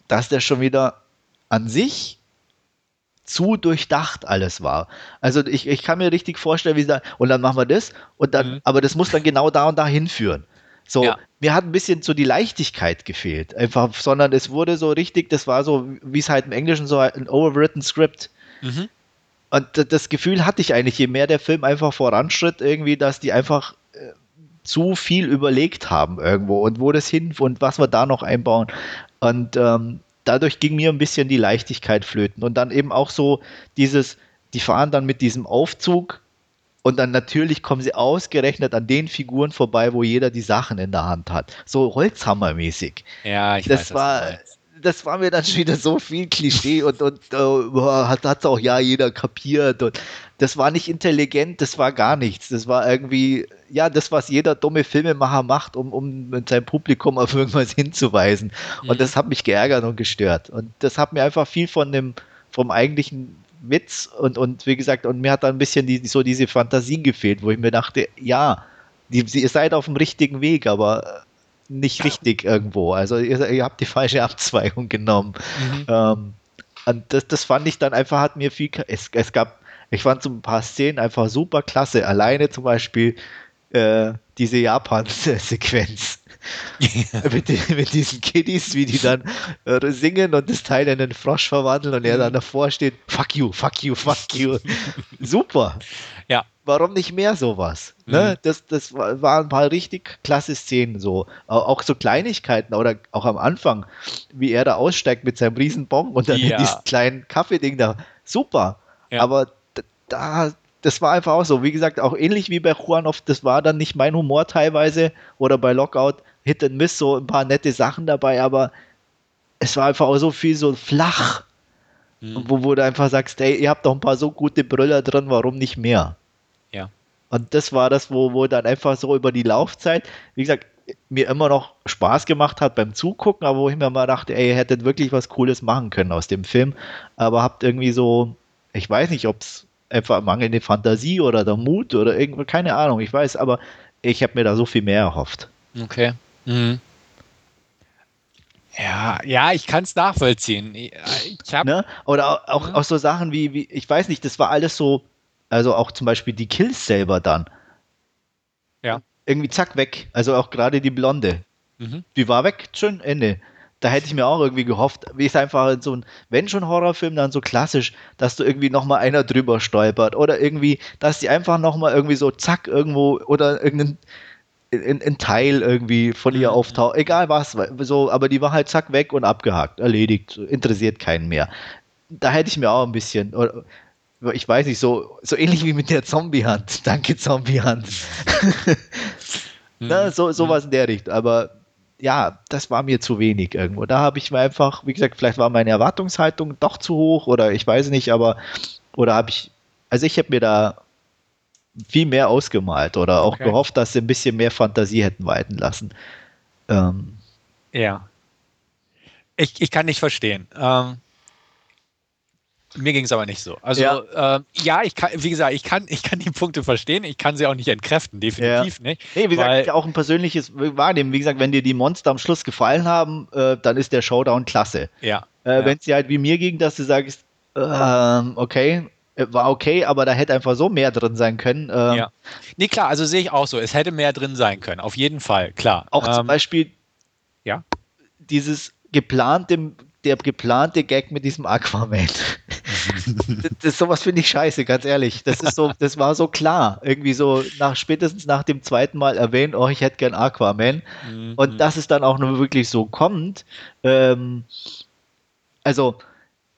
dass der schon wieder an sich zu durchdacht alles war. Also ich, ich kann mir richtig vorstellen, wie sie da, und dann machen wir das, und dann, mhm. aber das muss dann genau da und da hinführen. So, ja. mir hat ein bisschen so die Leichtigkeit gefehlt, einfach, sondern es wurde so richtig, das war so, wie es halt im Englischen so ein overwritten Script. Mhm. Und das Gefühl hatte ich eigentlich, je mehr der Film einfach voranschritt, irgendwie, dass die einfach zu viel überlegt haben irgendwo und wo das hin und was wir da noch einbauen. Und ähm, dadurch ging mir ein bisschen die Leichtigkeit flöten. Und dann eben auch so dieses, die fahren dann mit diesem Aufzug und dann natürlich kommen sie ausgerechnet an den Figuren vorbei, wo jeder die Sachen in der Hand hat. So Holzhammermäßig. Ja, ich das weiß, war, das war mir dann schon wieder so viel Klischee und, und uh, hat es auch ja jeder kapiert und das war nicht intelligent, das war gar nichts. Das war irgendwie, ja, das, was jeder dumme Filmemacher macht, um, um mit seinem Publikum auf irgendwas *laughs* hinzuweisen. Mhm. Und das hat mich geärgert und gestört. Und das hat mir einfach viel von dem, vom eigentlichen Witz und, und wie gesagt, und mir hat da ein bisschen die, so diese Fantasien gefehlt, wo ich mir dachte, ja, die, ihr seid auf dem richtigen Weg, aber nicht richtig irgendwo. Also ihr, ihr habt die falsche Abzweigung genommen. Mhm. Ähm, und das, das fand ich dann einfach, hat mir viel, es, es gab, ich fand so ein paar Szenen einfach super klasse. Alleine zum Beispiel äh, diese Japan-Sequenz. *laughs* mit, die, mit, diesen Kiddies, wie die dann äh, singen und das Teil in den Frosch verwandeln und er dann davor steht, fuck you, fuck you, fuck you. *laughs* Super. Ja. Warum nicht mehr sowas? Ne? Mhm. Ne? Das, das waren ein paar richtig klasse Szenen so. Auch so Kleinigkeiten oder auch am Anfang, wie er da aussteigt mit seinem Riesenbon und dann ja. diesem kleinen Kaffeeding da. Super. Ja. Aber da, das war einfach auch so. Wie gesagt, auch ähnlich wie bei Juanov, das war dann nicht mein Humor teilweise oder bei Lockout Hit and Miss so ein paar nette Sachen dabei, aber es war einfach auch so viel so flach. Mhm. Wo, wo du einfach sagst, ey, ihr habt doch ein paar so gute Brüller drin, warum nicht mehr? Ja. Und das war das, wo, wo dann einfach so über die Laufzeit, wie gesagt, mir immer noch Spaß gemacht hat beim Zugucken, aber wo ich mir mal dachte, ey, ihr hättet wirklich was Cooles machen können aus dem Film, aber habt irgendwie so, ich weiß nicht, ob es einfach mangelnde Fantasie oder der Mut oder irgendwie, keine Ahnung, ich weiß, aber ich habe mir da so viel mehr erhofft. Okay. Mhm. Ja, ja, ich kann es nachvollziehen. Ich hab, ne? Oder auch, auch, so Sachen wie, wie, ich weiß nicht, das war alles so, also auch zum Beispiel die Kills selber dann. Ja. Irgendwie zack, weg. Also auch gerade die Blonde. Mhm. Die war weg, schön, Ende. Da hätte ich mir auch irgendwie gehofft, wie es einfach so ein, wenn schon Horrorfilm, dann so klassisch, dass du irgendwie nochmal einer drüber stolpert oder irgendwie, dass die einfach nochmal irgendwie so zack irgendwo oder irgendein ein, ein Teil irgendwie von ihr mhm. auftaucht, egal was, so, aber die war halt zack weg und abgehakt, erledigt, interessiert keinen mehr. Da hätte ich mir auch ein bisschen, ich weiß nicht, so, so ähnlich wie mit der Zombie-Hand. *laughs* Danke, Zombie-Hand. *laughs* *laughs* mhm. so, sowas mhm. in der Richtung, aber ja, das war mir zu wenig irgendwo. Da habe ich mir einfach, wie gesagt, vielleicht war meine Erwartungshaltung doch zu hoch oder ich weiß nicht, aber oder habe ich, also ich habe mir da viel mehr ausgemalt oder auch okay. gehofft, dass sie ein bisschen mehr Fantasie hätten walten lassen. Ähm, ja. Ich, ich kann nicht verstehen. Ähm, mir ging es aber nicht so. Also ja, ähm, ja, ich kann, wie gesagt, ich kann, ich kann die Punkte verstehen, ich kann sie auch nicht entkräften, definitiv ja. nicht. Nee, wie gesagt, auch ein persönliches Wahrnehmen. Wie gesagt, wenn dir die Monster am Schluss gefallen haben, äh, dann ist der Showdown klasse. Ja. Äh, ja. Wenn es dir halt wie mir ging, dass du sagst, äh, okay, äh, war okay, aber da hätte einfach so mehr drin sein können. Ähm, ja. Nee, klar, also sehe ich auch so. Es hätte mehr drin sein können, auf jeden Fall, klar. Auch ähm, zum Beispiel ja? dieses geplante, der geplante Gag mit diesem Aquaman. Das, sowas finde ich scheiße, ganz ehrlich. Das ist so, *laughs* das war so klar. Irgendwie so nach spätestens nach dem zweiten Mal erwähnt, oh, ich hätte gern Aquaman. Mhm. Und dass es dann auch nur wirklich so kommt. Ähm, also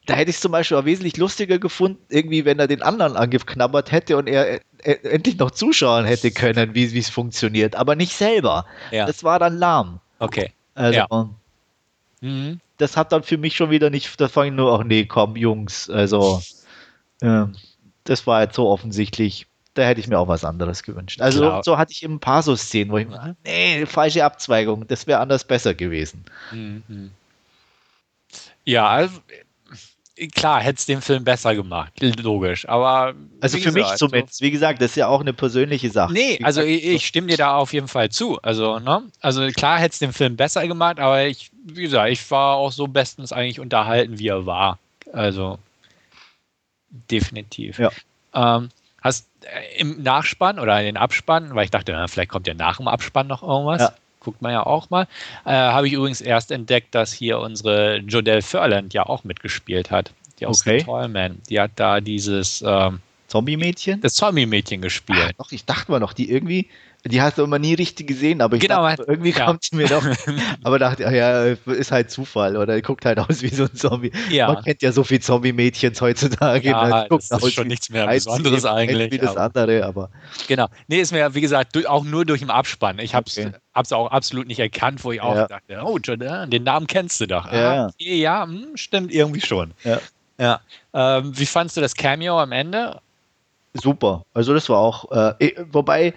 da hätte ich es zum Beispiel auch wesentlich lustiger gefunden, irgendwie, wenn er den anderen angeknabbert hätte und er, endlich noch zuschauen hätte können, wie es funktioniert, aber nicht selber. Ja. Das war dann lahm. Okay. Also, ja. mhm. Das hat dann für mich schon wieder nicht, da fange ich nur, ach nee, komm, Jungs, also, äh, das war jetzt so offensichtlich, da hätte ich mir auch was anderes gewünscht. Also, Klar. so hatte ich ein paar so Szenen, wo ich mir, nee, falsche Abzweigung, das wäre anders besser gewesen. Mhm. Ja, also klar, hätte es den Film besser gemacht, logisch. Aber also für gesagt, mich zumindest, wie gesagt, das ist ja auch eine persönliche Sache. Nee, also ich, ich, stimme dir da auf jeden Fall zu. Also, ne? Also klar hätte es den Film besser gemacht, aber ich, wie gesagt, ich war auch so bestens eigentlich unterhalten, wie er war. Also definitiv. Ja. Ähm, hast äh, im Nachspann oder in den Abspann, weil ich dachte, na, vielleicht kommt ja nach dem Abspann noch irgendwas. Ja guckt man ja auch mal. Äh, Habe ich übrigens erst entdeckt, dass hier unsere Jodelle Furland ja auch mitgespielt hat. Die aus okay. Tollman. Die hat da dieses ähm, Zombie-Mädchen? Das Zombie-Mädchen gespielt. Ach, doch, ich dachte mal noch, die irgendwie, die hast du immer nie richtig gesehen, aber ich Genau, dachte, irgendwie ja. kommt sie mir doch. *laughs* aber dachte, ja, ist halt Zufall oder guckt halt aus wie so ein Zombie. Ja. Man kennt ja so viele Zombie-Mädchens heutzutage. Ja, ne? Das ist aus schon nichts mehr Besonderes eigentlich, Wie das aber- andere, aber Genau. Nee, ist mir, wie gesagt, auch nur durch den Abspann. Ich hab's, Okay. hab's auch absolut nicht erkannt, wo ich auch Ja. dachte, oh, den Namen kennst du doch. Ja. Ah, okay, ja, hm, stimmt irgendwie schon. Ja. Ja. Ähm, wie fandst du das Cameo am Ende? super. Also das war auch, äh, ich, wobei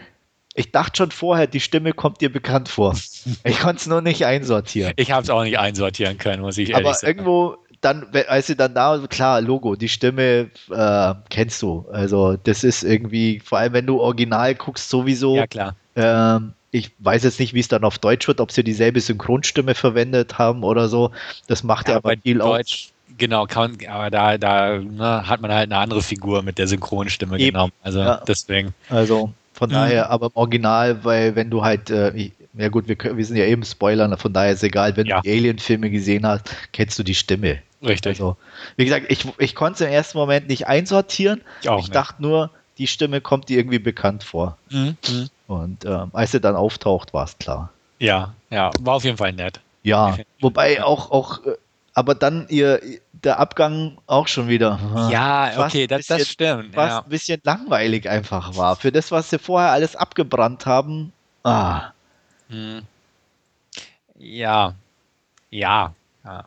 ich dachte schon vorher, die Stimme kommt dir bekannt vor. Ich konnte es nur nicht einsortieren. Ich habe es auch nicht einsortieren können, muss ich ehrlich Aber sagen. irgendwo, dann, als sie dann da, klar, Logo, die Stimme äh, kennst du. Also das ist irgendwie, vor allem wenn du original guckst, sowieso. Ja, klar. Ähm, ich weiß jetzt nicht, wie es dann auf Deutsch wird, ob sie dieselbe Synchronstimme verwendet haben oder so. Das macht ja, aber bei viel Deutsch, genau, kann, aber da, da ne, hat man halt eine andere Figur mit der Synchronstimme Eben. genommen. Also Ja. deswegen. Also von Mhm. daher, aber im Original, weil wenn du halt, äh, ja gut, wir, wir sind ja eben Spoilern, von daher ist egal, wenn Ja. du die Alien-Filme gesehen hast, kennst du die Stimme. Richtig. Also, wie gesagt, ich, ich konnte es im ersten Moment nicht einsortieren. ich auch ich nicht. dachte nur, die Stimme kommt dir irgendwie bekannt vor. Mhm, mhm. Und ähm, als sie dann auftaucht, war es klar. Ja, ja, war auf jeden Fall nett. Ja, wobei auch, auch äh, aber dann ihr der Abgang auch schon wieder. Ja, okay, das, das bisschen- stimmt. Was Ja. ein bisschen langweilig einfach war. Für das, was sie vorher alles abgebrannt haben. Ah, Hm. Ja, ja, ja.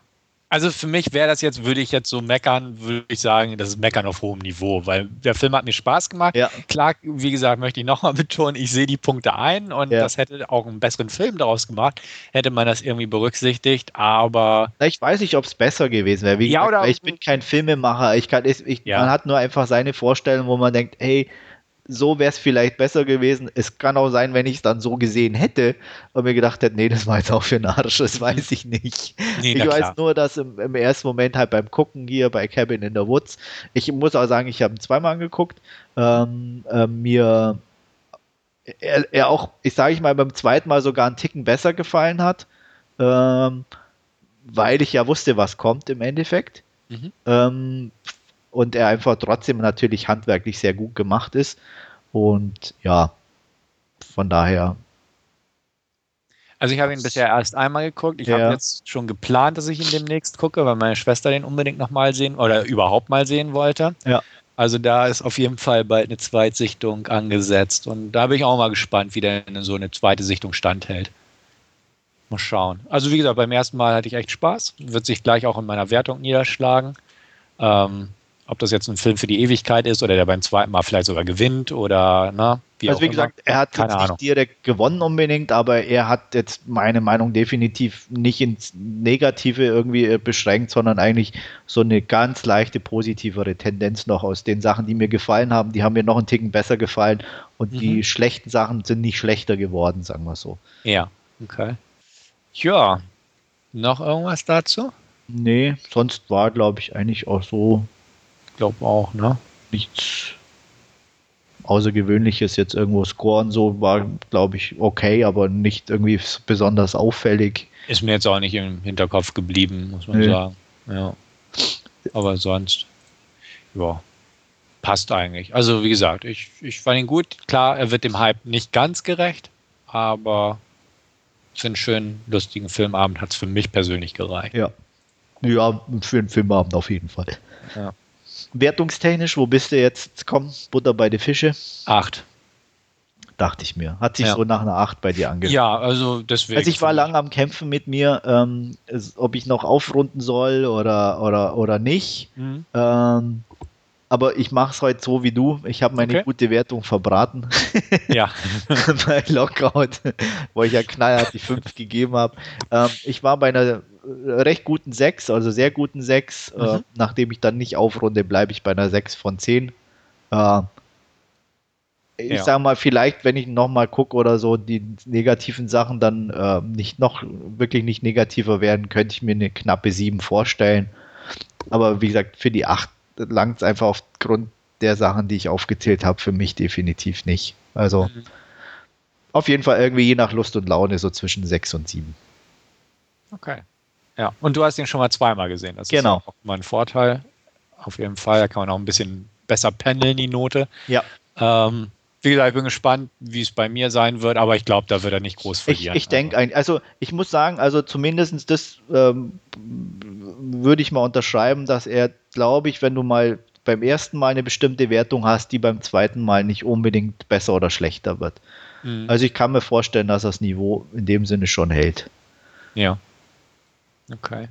Also für mich wäre das jetzt, würde ich jetzt so meckern, würde ich sagen, das ist Meckern auf hohem Niveau, weil der Film hat mir Spaß gemacht. ja, Klar, wie gesagt, möchte ich nochmal *laughs* betonen, ich sehe die Punkte ein und Ja. das hätte auch einen besseren Film daraus gemacht, hätte man das irgendwie berücksichtigt, aber ich weiß nicht, ob es besser gewesen wäre. Wie Ja, gesagt, oder- weil ich bin kein Filmemacher. Ich kann, ich, ich. Man hat nur einfach seine Vorstellung, wo man denkt, hey, so wäre es vielleicht besser gewesen. Es kann auch sein, wenn ich es dann so gesehen hätte und mir gedacht hätte, nee, das war jetzt auch für den Arsch, das weiß ich nicht. nee, ich weiß klar. nur, dass im, im ersten Moment halt beim Gucken hier bei Cabin in the Woods, ich muss auch sagen, ich habe ihn zweimal angeguckt, ähm, äh, mir er, er auch, ich sage ich mal, beim zweiten Mal sogar einen Ticken besser gefallen hat, ähm, weil ich ja wusste, was kommt im Endeffekt. Mhm. Ähm, und er einfach trotzdem natürlich handwerklich sehr gut gemacht ist. Und ja, von daher, Also ich habe ihn bisher erst einmal geguckt. Ich Ja. habe jetzt schon geplant, dass ich ihn demnächst gucke, weil meine Schwester den unbedingt nochmal sehen oder überhaupt mal sehen wollte. Ja. Also da ist auf jeden Fall bald eine Zweitsichtung angesetzt. Und da bin ich auch mal gespannt, wie der in so eine zweite Sichtung standhält. Mal schauen. Also wie gesagt, beim ersten Mal hatte ich echt Spaß. Wird sich gleich auch in meiner Wertung niederschlagen. Ähm, ob das jetzt ein Film für die Ewigkeit ist oder der beim zweiten Mal vielleicht sogar gewinnt oder na, wie also wie gesagt, er hat Keine jetzt nicht Ahnung. direkt gewonnen unbedingt, aber er hat jetzt meine Meinung definitiv nicht ins Negative irgendwie äh, beschränkt, sondern eigentlich so eine ganz leichte positivere Tendenz noch aus den Sachen, die mir gefallen haben. Die haben mir noch einen Ticken besser gefallen und Mhm. die schlechten Sachen sind nicht schlechter geworden, sagen wir so. Ja, okay. Ja, noch irgendwas dazu? Nee, sonst war, glaube ich, eigentlich auch so glaube auch, ne? nichts Außergewöhnliches jetzt irgendwo scoren, so war, glaube ich, okay, aber nicht irgendwie besonders auffällig. Ist mir jetzt auch nicht im Hinterkopf geblieben, muss man Nee. sagen. Ja. Aber sonst, ja, passt eigentlich. Also, wie gesagt, ich, ich fand ihn gut. Klar, er wird dem Hype nicht ganz gerecht, aber für einen schönen, lustigen Filmabend hat es für mich persönlich gereicht. Ja. Ja, für einen Filmabend auf jeden Fall. Ja. Wertungstechnisch, wo bist du jetzt? Komm, Butter bei die Fische. Acht. Dachte ich mir. Hat sich Ja. so nach einer 8 bei dir angehört. Ja, also deswegen. Also ich war lange am Kämpfen mit mir, ähm, ob ich noch aufrunden soll oder, oder, oder nicht. Mhm. Ähm, aber ich mache es heute so wie du. Ich habe meine Okay. gute Wertung verbraten *laughs* Ja. *laughs* bei Lockout, wo ich ja knallhart die 5 gegeben habe. Ähm, ich war bei einer recht guten 6, also sehr guten 6. Äh, Mhm. nachdem ich dann nicht aufrunde, bleibe ich bei einer 6 von 10. Äh, ich Ja. sage mal, vielleicht, wenn ich nochmal gucke oder so, die negativen Sachen dann äh, nicht noch wirklich nicht negativer werden, könnte ich mir eine knappe 7 vorstellen. Aber wie gesagt, für die 8 langt es einfach aufgrund der Sachen, die ich aufgezählt habe, für mich definitiv nicht. Also Mhm. auf jeden Fall irgendwie je nach Lust und Laune so zwischen 6 und 7. Okay. Ja, und du hast ihn schon mal zweimal gesehen. Das Genau. ist auch mal ein Vorteil. Auf jeden Fall. Da kann man auch ein bisschen besser pendeln, die Note. Ja. Ähm, wie gesagt, ich bin gespannt, wie es bei mir sein wird, aber ich glaube, da wird er nicht groß verlieren. Ich, ich denke, also. also ich muss sagen, also zumindest das ähm, würde ich mal unterschreiben, dass er, glaube ich, wenn du mal beim ersten Mal eine bestimmte Wertung hast, die beim zweiten Mal nicht unbedingt besser oder schlechter wird. Mhm. Also ich kann mir vorstellen, dass das Niveau in dem Sinne schon hält. Ja. Okay.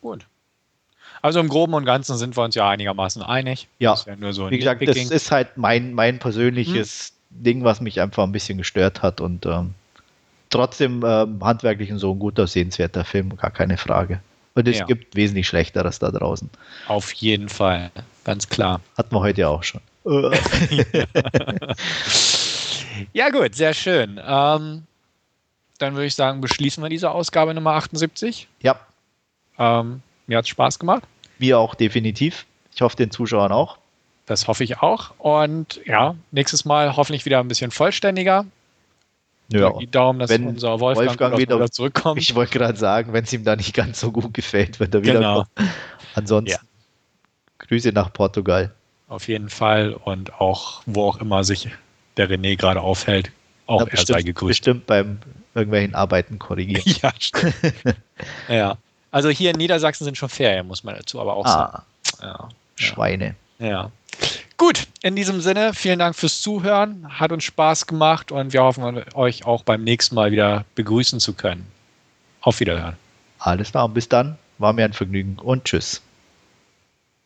Gut. Also im Groben und Ganzen sind wir uns ja einigermaßen einig. Ja. ja so Wie gesagt, Picking. das ist halt mein, mein persönliches hm. Ding, was mich einfach ein bisschen gestört hat und ähm, trotzdem ähm, handwerklich und so ein guter, sehenswerter Film, gar keine Frage. Und es ja. gibt wesentlich Schlechteres da draußen. Auf jeden Fall, ganz klar. Hatten wir heute ja auch schon. *laughs* *laughs* ja, gut, sehr schön. Ähm, dann würde ich sagen, beschließen wir diese Ausgabe Nummer 78. Ja. Ähm, mir hat es Spaß gemacht. Wir auch definitiv. Ich hoffe, den Zuschauern auch. Das hoffe ich auch. Und ja, nächstes Mal hoffentlich wieder ein bisschen vollständiger. Ja, die Daumen, dass wenn unser Wolfgang, Wolfgang wieder, wieder, zurückkommt. Ich wollte gerade sagen, wenn es ihm da nicht ganz so gut gefällt, wird er wieder genau. Ansonsten ja. Grüße nach Portugal. Auf jeden Fall und auch wo auch immer sich der René gerade aufhält, auch er bestimmt, sei gegrüßt. Bestimmt beim irgendwelchen Arbeiten korrigieren. *laughs* ja, stimmt. *laughs* ja. Also hier in Niedersachsen sind schon Ferien, muss man dazu aber auch ah, sagen. Ja, Schweine. Ja. Gut, in diesem Sinne, vielen Dank fürs Zuhören. Hat uns Spaß gemacht und wir hoffen, euch auch beim nächsten Mal wieder begrüßen zu können. Auf Wiederhören. Alles klar, bis dann. War mir ein Vergnügen und tschüss.